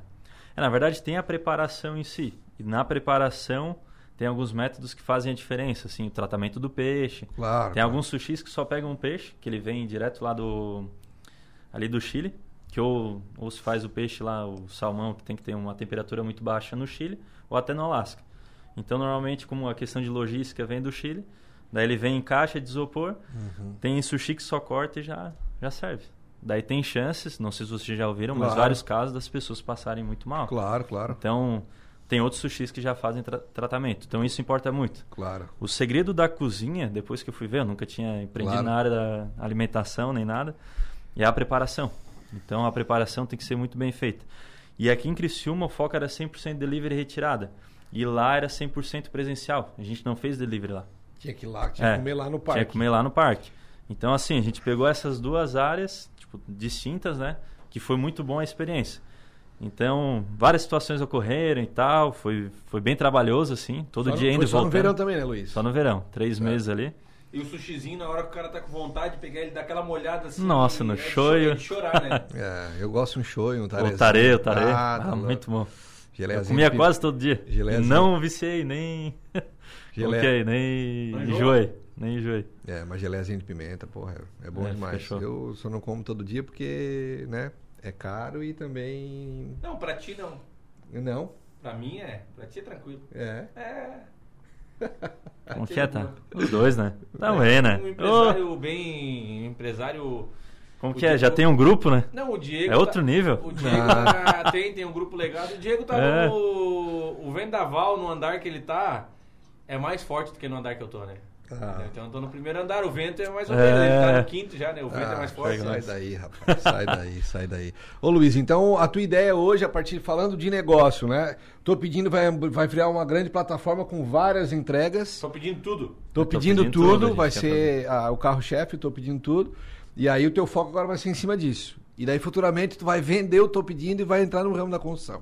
É, na verdade, tem a preparação em si. E na preparação tem alguns métodos que fazem a diferença, assim, o tratamento do peixe. Claro. Tem claro. alguns sushis que só pegam um peixe, que ele vem direto lá do. ali do Chile. Que ou, ou se faz o peixe lá, o salmão, que tem que ter uma temperatura muito baixa no Chile, ou até no Alasca. Então, normalmente, como a questão de logística vem do Chile, daí ele vem em caixa de isopor, Uhum. tem sushi que só corta e já, já serve. Daí tem chances, não sei se vocês já ouviram, mas Claro. vários casos das pessoas passarem muito mal. Claro, claro, Então, tem outros sushis que já fazem tra- tratamento. Então, isso importa muito. claro. O segredo da cozinha, depois que eu fui ver, eu nunca tinha empreendido Claro. na área da alimentação nem nada, é a preparação. Então a preparação tem que ser muito bem feita. E aqui em Criciúma o foco era 100% delivery e retirada. E lá era 100% presencial. A gente não fez delivery lá. Tinha que ir lá, tinha É, que comer lá no parque. Tinha que comer lá no parque. Então assim, a gente pegou essas duas áreas tipo, distintas, né? Que foi muito bom a experiência. Então, várias situações ocorreram e tal. Foi, foi bem trabalhoso, assim. Todo Só no- dia indo foi e só no voltando. verão também, né, Luiz? Só no verão. Três É. meses ali. E o sushizinho, na hora que o cara tá com vontade de pegar ele, dá aquela molhada assim. Nossa, no é shoyu. cho- é de chorar, né? [laughs] É, eu gosto de um shoyu, um tarezinho. O tare, o tare. Ah, Ah, tá muito bom. Eu Geleiazinho comia de quase todo dia. Geleiazinho. Não viciei, nem. [laughs] Geleia. ok, nem Não enjoei. Nem enjoei. É, uma geleiazinha de pimenta, porra, é, é bom É, demais. fechou. Eu só não como todo dia porque, né, é caro e também... Não, pra ti não. Não, Pra mim é. Pra ti é tranquilo. é. É. Como que é é, tá? Os dois, né? Também, né? Um empresário bem. Um empresário. como o que é? Diego- Já tem um grupo, né? Não, o Diego. É outro tá- nível. O Diego Ah. tá- tem, tem um grupo legado. O Diego tá É. no. O vendaval no andar que ele tá é mais forte do que no andar que eu tô, né? Tá. Então eu tô no primeiro andar, o vento é mais ou É. menos, ele tá no quinto já, né? O vento é Ah, mais forte. Sai daí, rapaz. Sai daí, sai daí. Ô Luiz, então a tua ideia hoje, a partir falando de negócio, né? Tô pedindo, vai, vai criar uma grande plataforma com várias entregas. Tô pedindo tudo. Tô Eu tô pedindo, pedindo tudo, tudo, vai ser ah, o carro-chefe, tô pedindo tudo. E aí o teu foco agora vai ser em cima disso. E daí futuramente tu vai vender o tô pedindo e vai entrar no ramo da construção.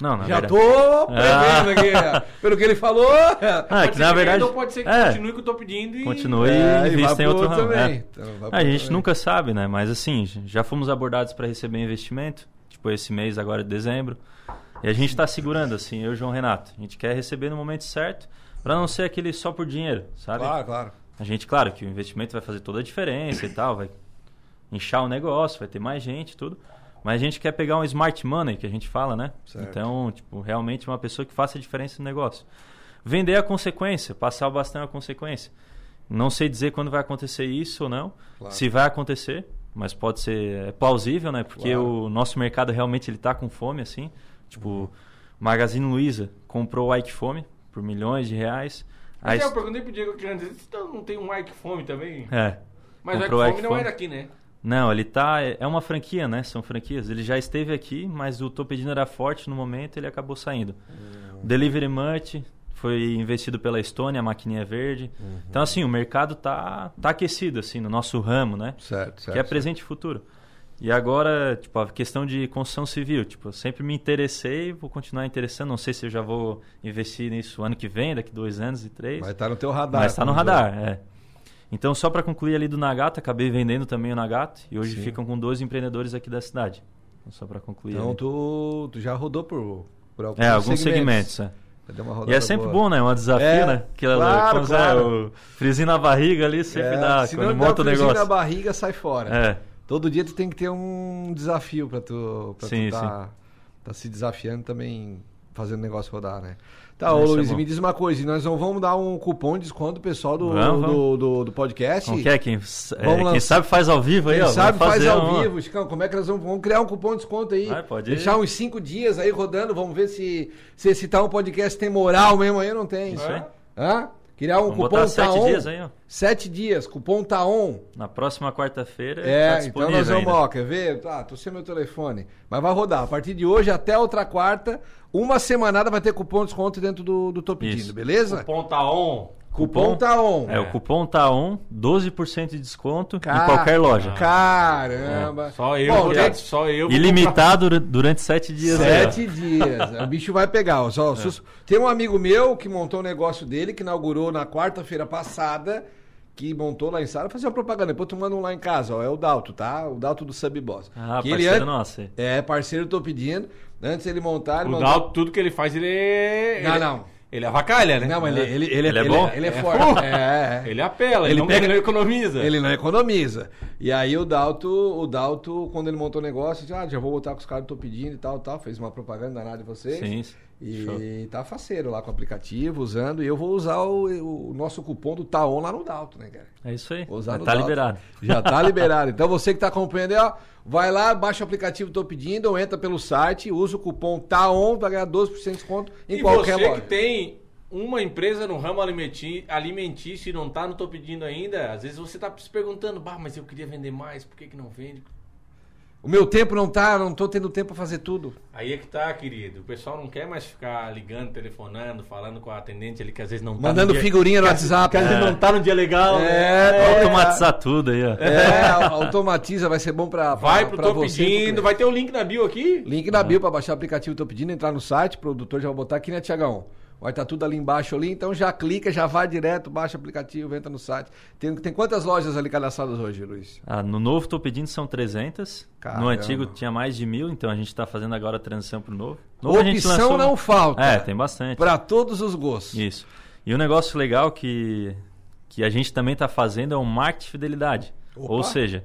Não, na Já verdade. tô prevendo aqui, pelo que ele falou. Ah, pode que ser na que verdade. Ou pode ser que é, continue que eu tô pedindo e. Continue É, e e invista em outro ramo. também. é. Então, Ah, pro a gente também. nunca sabe, né? Mas assim, já fomos abordados para receber investimento, tipo esse mês agora de dezembro. E a gente está segurando, assim, eu e o João Renato. A gente quer receber no momento certo, para não ser aquele só por dinheiro, sabe? Claro, claro. A gente, claro, que o investimento vai fazer toda a diferença e tal, vai inchar o negócio, vai ter mais gente, tudo. Mas a gente quer pegar um smart money, que a gente fala, né? Certo. Então, tipo, realmente uma pessoa que faça a diferença no negócio. Vender a consequência, passar o bastão é a consequência. Não sei dizer quando vai acontecer isso ou não, Claro. se vai acontecer, mas pode ser é plausível, né? Porque Claro. o nosso mercado realmente ele tá com fome, assim. Tipo, Magazine Luiza comprou o Ike Fome por milhões de reais. Mas Aí- é, eu perguntei pro Diego aqui antes, "Você não tem um Ike Fome também? é. Mas o Ike Fome não é daqui, né? Não, ele tá. É uma franquia, né? São franquias. Ele já esteve aqui, mas o Tô Pedindo era forte no momento ele acabou saindo. Hum. Delivery Much foi investido pela Estônia, a maquininha verde. Uhum. Então, assim, o mercado tá, tá aquecido, assim, no nosso ramo, né? Certo, certo. que é presente e futuro. E agora, tipo, a questão de construção civil, tipo, eu sempre me interessei, vou continuar interessando. Não sei se eu já vou investir nisso ano que vem, daqui dois anos e três. Vai estar no teu radar. Mas está no radar, é. Então, só para concluir ali do Nagato, acabei vendendo também o Nagato e hoje Sim. ficam com dois empreendedores aqui da cidade. Então, só para concluir. Então tu, tu já rodou por, por alguns É, alguns segmentos. é. Deu uma E é sempre boa. bom, né? Um desafio, É, né? Aquela, claro, quando claro. É, o friozinho na barriga ali sempre É, dá, se quando não monta der o um negócio. na barriga, sai fora. É, Todo dia tu tem que ter um desafio pra tu, pra Sim, tu tá, tá se desafiando também, fazendo o negócio rodar, né? Tá, ô é Luiz, bom. me diz uma coisa, nós não vamos dar um cupom de desconto pro pessoal do, Vamos, do, vamos. do, do podcast? como que é? Quem, é, quem sabe faz ao vivo aí, Quem ó. sabe vamos faz ao um- vivo, Chicão. Como é que nós vamos, vamos criar um cupom de desconto aí? Vai, pode ir. Deixar uns cinco dias aí rodando, vamos ver se, se esse tal podcast tem moral mesmo aí ou não tem. Isso aí. Hã? Criar um Vamos cupom botar sete Taon. dias aí, ó. Sete dias, cupom Taon. Na próxima quarta-feira É, tá então disponível nós vamos, ainda. ó, quer ver? Tá, tô sem meu telefone. Mas vai rodar. A partir de hoje até outra quarta, uma semanada vai ter cupom de desconto dentro do, do Tô Pedindo, Isso. beleza? Ponta on. Cupom Taon. É, o cupom tá on, 12% de desconto Ca- em qualquer loja. Caramba. Só eu, Bom, vou só eu. Ilimitado dur- durante sete dias. aí, ó. Sete dias. O bicho vai pegar. ó. É. Só, sus- Tem um amigo meu que montou um negócio dele, que inaugurou na quarta-feira passada, que montou lá em Sara. Fazer uma propaganda. Depois tu manda um lá em casa. Ó. É o Dalto, tá? O Dalto do Subboss. Ah, que ele parceiro an- nosso. É, parceiro, tô pedindo. Antes ele montar, ele O montou... Dalto, tudo que ele faz, ele é. Não, ele- não. Ele avacalha, né? Não, mas ele, ele, ele, Ele é bom? Ele é, É. forte. É, é. Ele apela, ele, Ele não, pega- ele não economiza. Ele não economiza. E aí o Dalto, o Dalto, quando ele montou o negócio, disse, ah, já vou botar com os caras que tô pedindo e tal, tal. Fez uma propaganda danada de vocês. Sim, E show. tá faceiro lá com o aplicativo, usando. E eu vou usar o, o nosso cupom do Taon lá no Dalto, né, cara? É isso aí. Vou usar Já no tá Dalto. liberado. Já tá liberado. Então você que tá acompanhando aí, ó, vai lá, baixa o aplicativo Tô Pedindo, ou entra pelo site, usa o cupom TAON pra ganhar 12% de desconto em e qualquer você loja. que tem uma empresa no ramo alimentício e não tá no Tô Pedindo ainda, às vezes você tá se perguntando, bah, mas eu queria vender mais, por que, que não vende? O meu tempo não tá, não tô tendo tempo pra fazer tudo. Aí é que tá, querido. O pessoal não quer mais ficar ligando, telefonando, falando com a atendente ali que às vezes não tá Mandando no dia... figurinha no que às- WhatsApp. Que às vezes É. não tá no dia legal. É, né? Automatizar tudo aí, ó. É, automatiza, vai ser bom pra, Vai pro pra Tô você, Pedindo, vai ter o link na bio aqui. Link na bio pra baixar o aplicativo Tô Pedindo, entrar no site, o produtor já vai botar aqui, né, Tiagão? Vai estar tudo ali embaixo ali, então já clica, já vai direto, baixa o aplicativo, entra no site. Tem, tem quantas lojas ali cadastradas hoje, Luiz? Ah, no novo tô pedindo são 300. Caramba. No antigo tinha mais de mil, então a gente tá fazendo agora a transição pro novo. novo gente Opção lançou- não falta. É, tem bastante. Pra todos os gostos. Isso. E um negócio legal que, que a gente também está fazendo é um marketing de fidelidade. Opa. Ou seja,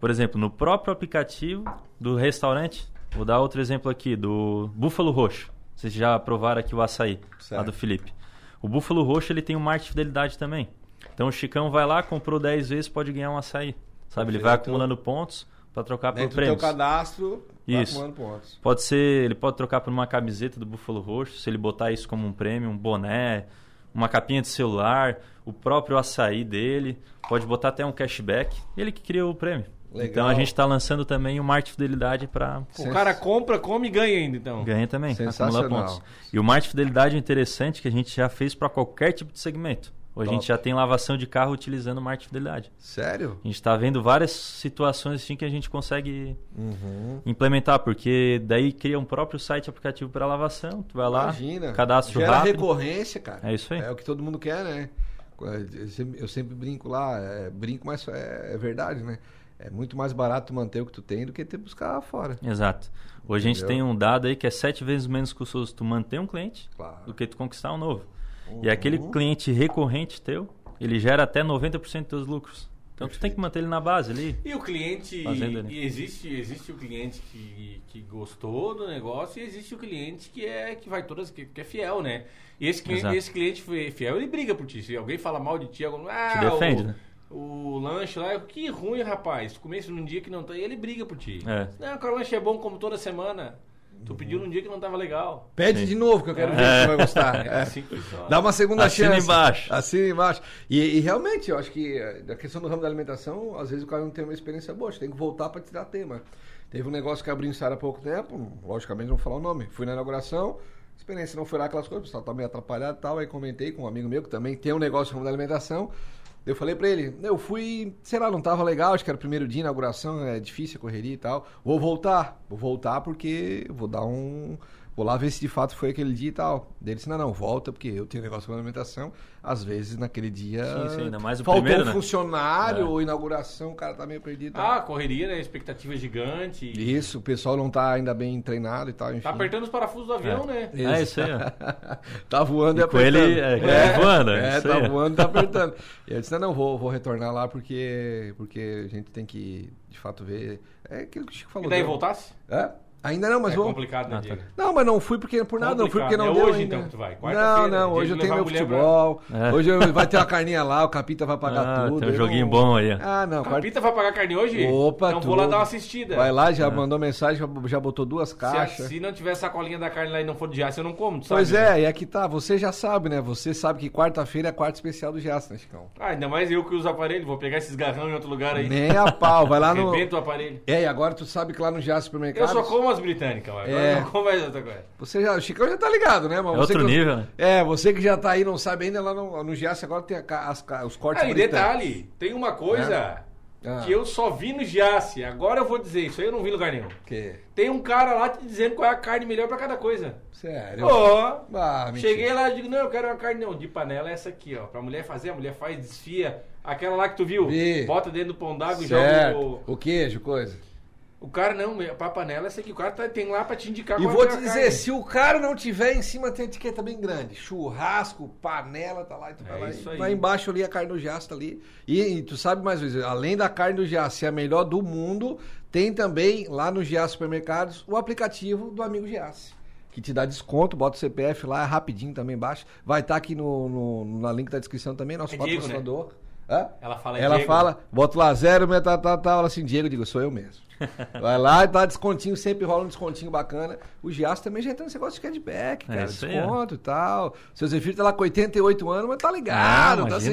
por exemplo, no próprio aplicativo do restaurante, vou dar outro exemplo aqui, do Búfalo Roxo. Vocês já provaram aqui o açaí, Certo. lá do Felipe. O Búfalo Roxo ele tem um marketing de fidelidade também. Então o Chicão vai lá, comprou 10 vezes, pode ganhar um açaí. Sabe? Ele vai acumulando pontos para trocar por Dentro do prêmios. cadastro, Isso. acumulando pontos. Pode ser, ele pode trocar por uma camiseta do Búfalo Roxo, se ele botar isso como um prêmio, um boné, uma capinha de celular, o próprio açaí dele, pode botar até um cashback. Ele que criou o prêmio. Legal. Então a gente está lançando também o Marte Fidelidade para O cara compra, come e ganha ainda, então. ganha também, acumula Sensacional. pontos. E o Marte Fidelidade é interessante que a gente já fez para qualquer tipo de segmento. Hoje a gente já tem lavação de carro utilizando o Marte Fidelidade. Sério? A gente está vendo várias situações assim que a gente consegue Uhum. implementar, porque daí cria um próprio site aplicativo para lavação, tu vai lá, Imagina. cadastro Gera rápido. recorrência, cara. É isso aí. É o que todo mundo quer, né? Eu sempre, eu sempre brinco lá, é, brinco, mas é, é verdade, né? É muito mais barato manter o que tu tem do que ter que buscar fora. Exato. Hoje a gente Entendeu? tem um dado aí que é sete vezes menos custoso tu manter um cliente Claro. do que tu conquistar um novo. E Uhum. aquele cliente recorrente teu, ele gera até 90% dos teus lucros. Então tu tem que manter ele na base ali. E o cliente. E existe, existe o cliente que, que gostou do negócio e existe o cliente que é que vai todas, que, que é fiel, né? E esse cliente, Exato. esse cliente fi- fiel, ele briga por ti. Se alguém fala mal de ti, algum, ah, Te defende, o, né? O lanche lá, que ruim, rapaz. Tu comesse num dia que não tá. E ele briga por ti. É. Não, cara, o lanche é bom como toda semana. Tu pediu num dia que não tava legal. Pede Sim. de novo, que eu quero ver se você vai gostar. [laughs] É É. assim que funciona. Dá uma segunda Assina chance. embaixo. Assina embaixo. E, e realmente, eu acho que eh, a questão do ramo da alimentação, às vezes o cara não tem uma experiência boa, tem que voltar para tirar tema. Teve um negócio que abriu em Sara há pouco tempo, logicamente não vou falar o nome. Fui na inauguração, a experiência não foi lá aquelas coisas, o pessoal tá meio atrapalhado e tal. Aí comentei com um amigo meu que também tem um negócio no ramo da alimentação. Eu falei pra ele, eu fui, sei lá, não tava legal, acho que era o primeiro dia de inauguração, é difícil a correria e tal. Vou voltar, vou voltar porque vou dar um. Vou lá ver se de fato foi aquele dia e tal. Ele disse, não, não, volta, porque eu tenho negócio com alimentação. Às vezes, naquele dia. Sim, sim, ainda mais o faltou primeiro, um né? funcionário É. ou inauguração, o cara tá meio perdido. tal. Ah, correria, né? Expectativa gigante. Isso, o pessoal não tá ainda bem treinado e tal, enfim. Tá apertando os parafusos do avião, né? É isso aí, ó. [laughs] tá voando e E com apertando. ele, é, com ele voando, é É, isso tá aí, voando e tá apertando. [laughs] E eu disse, não, não, vou, vou retornar lá porque, porque a gente tem que, de fato, ver... É aquilo que o Chico falou. E daí deu- voltasse? É? Ainda não, mas é vou... complicado, né, Ah, tá. Diego? Não, mas não fui porque por nada, não fui porque não Complicado. deu É hoje, ainda. então, que tu vai? Não, Quarta-feira, não, hoje eu tenho meu mulher pra- futebol. É. Hoje eu- vai ter uma carninha lá, o Capita vai pagar Ah, tudo. tem um eu joguinho não- bom aí. Ah, não. Capita vai pagar carne hoje? Opa, Então vou lá tudo. dar uma assistida. Vai lá, já mandou mensagem, já- botou duas Se, caixas. se não tiver sacolinha da carne lá e não for de jaça, eu não como, tu Pois sabe, é, né? e é que tá, você já sabe, né? Você sabe que quarta-feira é quarta especial do Jaça, né, Chicão? Ah, ainda mais eu que uso aparelho. Vou pegar esses garrão em outro lugar aí. Nem a pau, vai lá [laughs] no... Rebento o aparelho. É, e agora tu sabe que lá no Jaça Eu Supermercado... só como as britânicas, mas agora É. não como mais outra coisa. Você já, o Chicão já tá ligado, né? Mas É você outro que- nível, né? É, você que já tá aí não sabe ainda, lá no, no Giasse agora tem a as os cortes Ah, e detalhe, tem uma coisa Ah. que eu só vi no Giasse. Agora eu vou dizer, isso aí eu não vi em lugar nenhum. Que? Tem um cara lá te dizendo qual é a carne melhor pra cada coisa. Sério? Ó, Ah, mentira. cheguei lá e digo, não, eu quero uma carne não, de panela é essa aqui, ó. Pra mulher fazer, a mulher faz, desfia. Aquela lá que tu viu, Vi. bota dentro do pão d'água e joga o... O queijo, coisa. O cara não, pra panela é essa aqui. O cara tá- tem lá pra te indicar E vou é te a dizer, carne. se o cara não tiver em cima, tem etiqueta bem grande. Churrasco, panela, tá lá e tu vai É lá. isso aí. vai embaixo ali a carne do Giasse tá ali. E, e tu sabe mais uma vez, além da carne do Giasse ser a melhor do mundo, tem também lá no Giasse Supermercados o aplicativo do amigo Giasse. Que te dá desconto, bota o CPF lá, é rapidinho também, baixa. Vai estar aqui no, no- na link da descrição também, nosso É Diego, patrocinador. Hã? Ela fala, é Ela Diego. fala, bota lá zero, tal, tal, tal, tal. Ela assim, Diego, eu digo, sou eu mesmo. [laughs] Vai lá e dá descontinho, sempre rola um descontinho bacana. O Giaço também já tem esse negócio de cashback, É cara, aí, desconto e tal. Seu Zefiro tá lá com 88 anos, mas tá ligado, Ah, tá assim.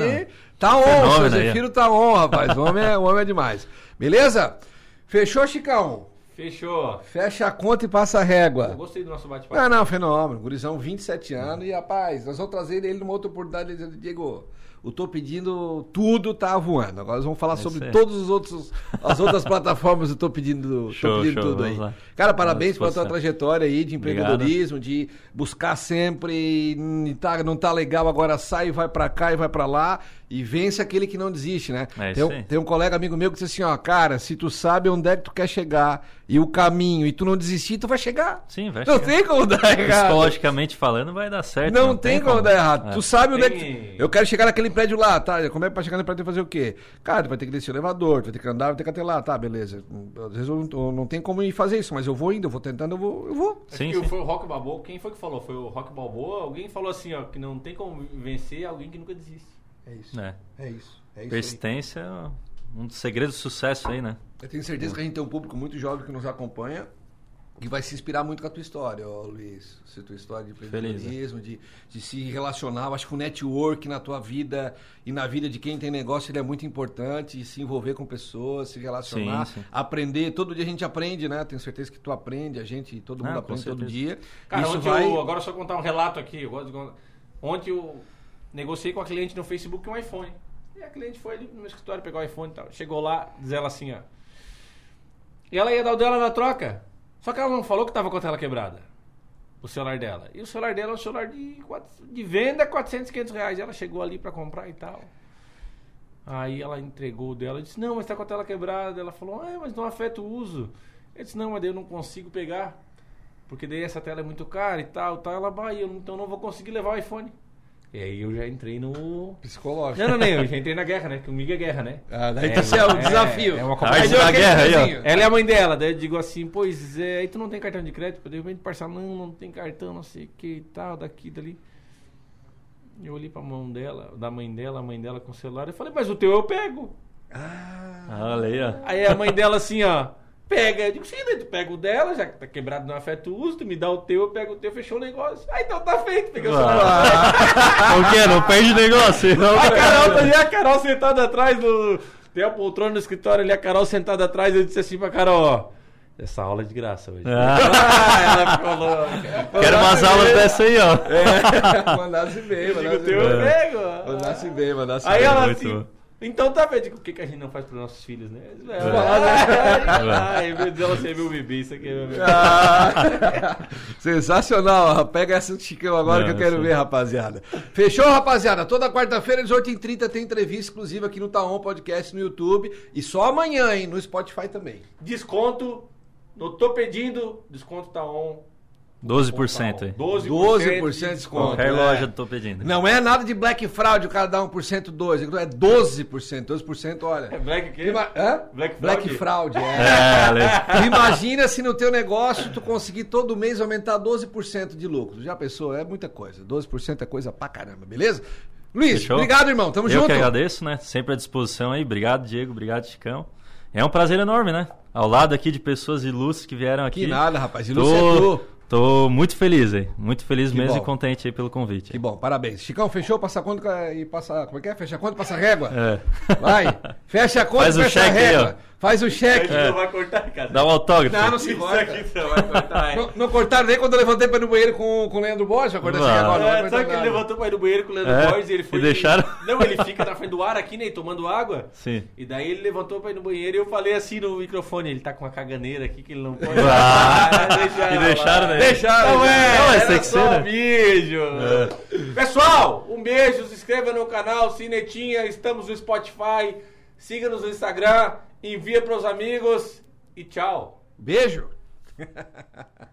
Tá on, seu aí. Zefiro tá on, rapaz. O homem é, o homem é demais. Beleza? Fechou, Chicão? Fechou. Fecha a conta e passa a régua. gostei do nosso bate-papo. Não, não, fenômeno. Gurizão, 27 anos. E, rapaz, nós vamos trazer ele numa outra oportunidade. Diego, eu tô pedindo tudo, tá voando. Agora nós vamos falar É sobre todos os outros, as outras [laughs] plataformas. Eu tô pedindo, tô Show, pedindo show, tudo aí. lá. Cara, parabéns pela tua trajetória aí de empreendedorismo, de buscar sempre, e tá, não tá legal, agora sai e vai pra cá e vai pra lá. E vence aquele que não desiste, né? É tem, um, tem um colega amigo meu que disse assim, ó, cara, se tu sabe onde é que tu quer chegar e o caminho, e tu não desistir, tu vai chegar. Sim, vai Não chegar. tem como dar errado. Psicologicamente falando, vai dar certo. Não, tem, como, dar errado. É. Tu sabe onde é Tem- que. Eu quero chegar naquele prédio lá, tá? Como é que pra chegar no prédio tem que fazer o quê? Cara, tu vai ter que descer o elevador, tu vai ter que andar, vai ter que até lá, tá, beleza. Às vezes eu não, eu não tenho como ir fazer isso, mas eu vou indo, eu vou tentando, eu vou. Eu vou. Sim, sim. foi o Rock Balboa. Quem foi que falou? Foi o Rock Balboa? Alguém falou assim, ó, que não tem como vencer alguém que nunca desiste. É isso. É. É isso. É isso. aí. Persistência é um dos segredos do sucesso aí, né? Eu tenho certeza que a gente tem um público muito jovem que nos acompanha. que vai se inspirar muito com a tua história, ó, Luiz. A tua história de empreendedorismo, de, de se relacionar. Eu acho que o network na tua vida e na vida de quem tem negócio ele é muito importante. Se envolver com pessoas, se relacionar, sim, sim. aprender. Todo dia a gente aprende, né? Tenho certeza que tu aprende, a gente, todo mundo ah, aprende todo dia. Cara, Isso vai... eu, agora só contar um relato aqui. Eu gosto de... Ontem eu negociei com a cliente no Facebook um iPhone. E a cliente foi ali no meu escritório, pegou o iPhone e tal. Chegou lá, diz ela assim, ó. E ela ia dar o dela na troca. Só que ela não falou que tava com a tela quebrada. O celular dela. E o celular dela é um celular de, de venda, 400, 500 reais. Ela chegou ali para comprar e tal. Aí ela entregou o dela disse: Não, mas tá com a tela quebrada. Ela falou: Ah, mas não afeta o uso. Ele disse: Não, mas eu não consigo pegar. Porque daí essa tela é muito cara e tal, tal. Ela vai, então não vou conseguir levar o iPhone. E aí eu já entrei no. Psicológico. Não, não, não, eu já entrei na guerra, né? Comigo é guerra, né? Ah, daí tá é, é, o desafio. É, é uma coisa da guerra aí, ó. Ela é a mãe dela, daí eu digo assim, pois é, aí tu não tem cartão de crédito, de repente parcelar, não, não tem cartão, não sei o que e tal, daqui, dali. Eu olhei pra mão dela, da mãe dela, a mãe dela com o celular, eu falei, mas o teu eu pego. Ah, olha aí, ó. Aí a mãe dela assim, ó pega. Eu digo, sim, daí tu pega o dela, já que tá quebrado não afeta o uso, tu me dá o teu, eu pego o teu, fechou o negócio. Ah, então tá feito, peguei o celular. [laughs] o quê? Não perde negócio. Não, a Carol tá ali, a Carol sentada atrás do. Tem a poltrona no escritório ali, a Carol sentada atrás, eu disse assim pra Carol, ó. Essa aula é de graça hoje. Ah. [laughs] ah ela ficou louca. Quero umas aulas dessa aí, ó. É, mandasse bem, mandasse bem. Mandasse bem, mandasse bem. Aí ela assim, então tá vendo o que, que a gente não faz para os nossos filhos, né? É, é. Ai, meu Deus, ela ser meu bebê, isso aqui é meu bebê. Ah, [laughs] sensacional, pega essa do Chicão agora não, que eu quero sim. ver, rapaziada. Fechou, rapaziada? Toda quarta-feira, 18h30, tem entrevista exclusiva aqui no Taon Podcast no YouTube. E só amanhã, hein? No Spotify também. Desconto, não tô pedindo, desconto Taon 12% aí. 12%, 12 de desconto. Qualquer é. loja eu tô pedindo. Não é nada de black fraud, o cara dá 1%, 2%. É 12%. 12%, olha. É black quê? Ima... Hã? Black fraud. Black fraud, é. [laughs] é Imagina se no teu negócio tu conseguir todo mês aumentar 12% de lucro. Já pensou? É muita coisa. 12% é coisa pra caramba, beleza? Luiz, Fechou? obrigado, irmão. Tamo eu junto. Eu que agradeço, né? Sempre à disposição aí. Obrigado, Diego. Obrigado, Chicão. É um prazer enorme, né? Ao lado aqui de pessoas ilustres que vieram aqui. Que nada, rapaz. Ilustre Tô... é tu. Tô muito feliz aí. Muito feliz que mesmo bom. e contente aí pelo convite. Que bom, parabéns. Chicão, fechou? Passa a conta e passa. Como é que é? Fecha a conta e passa a régua? É. Vai. [laughs] Fecha a conta Faz e fecha a régua. Aí, Faz o cheque. É. Não vai cortar, cara. Dá um autógrafo. Não, não se corta. Isso aqui não vai cortar. não, não cortaram nem quando eu levantei para ir no banheiro com, com o Leandro Borges. Cortar assim agora. É, sabe que ele levantou para ir no banheiro com o Leandro é, Borges e ele foi. E deixaram? [laughs] Não, ele fica na frente do ar aqui, né? Tomando água. Sim. E daí ele levantou para ir no banheiro e eu falei assim no microfone: ele tá com uma caganeira aqui que ele não pode. [laughs] Ah, [laughs] deixaram, e deixaram, né? Deixaram. Não é, não, é só um beijo. É. Pessoal, um beijo. Se inscreva no canal Cinetinha. Estamos no Spotify. Siga-nos no Instagram. Envia para os amigos e tchau. Beijo. [laughs]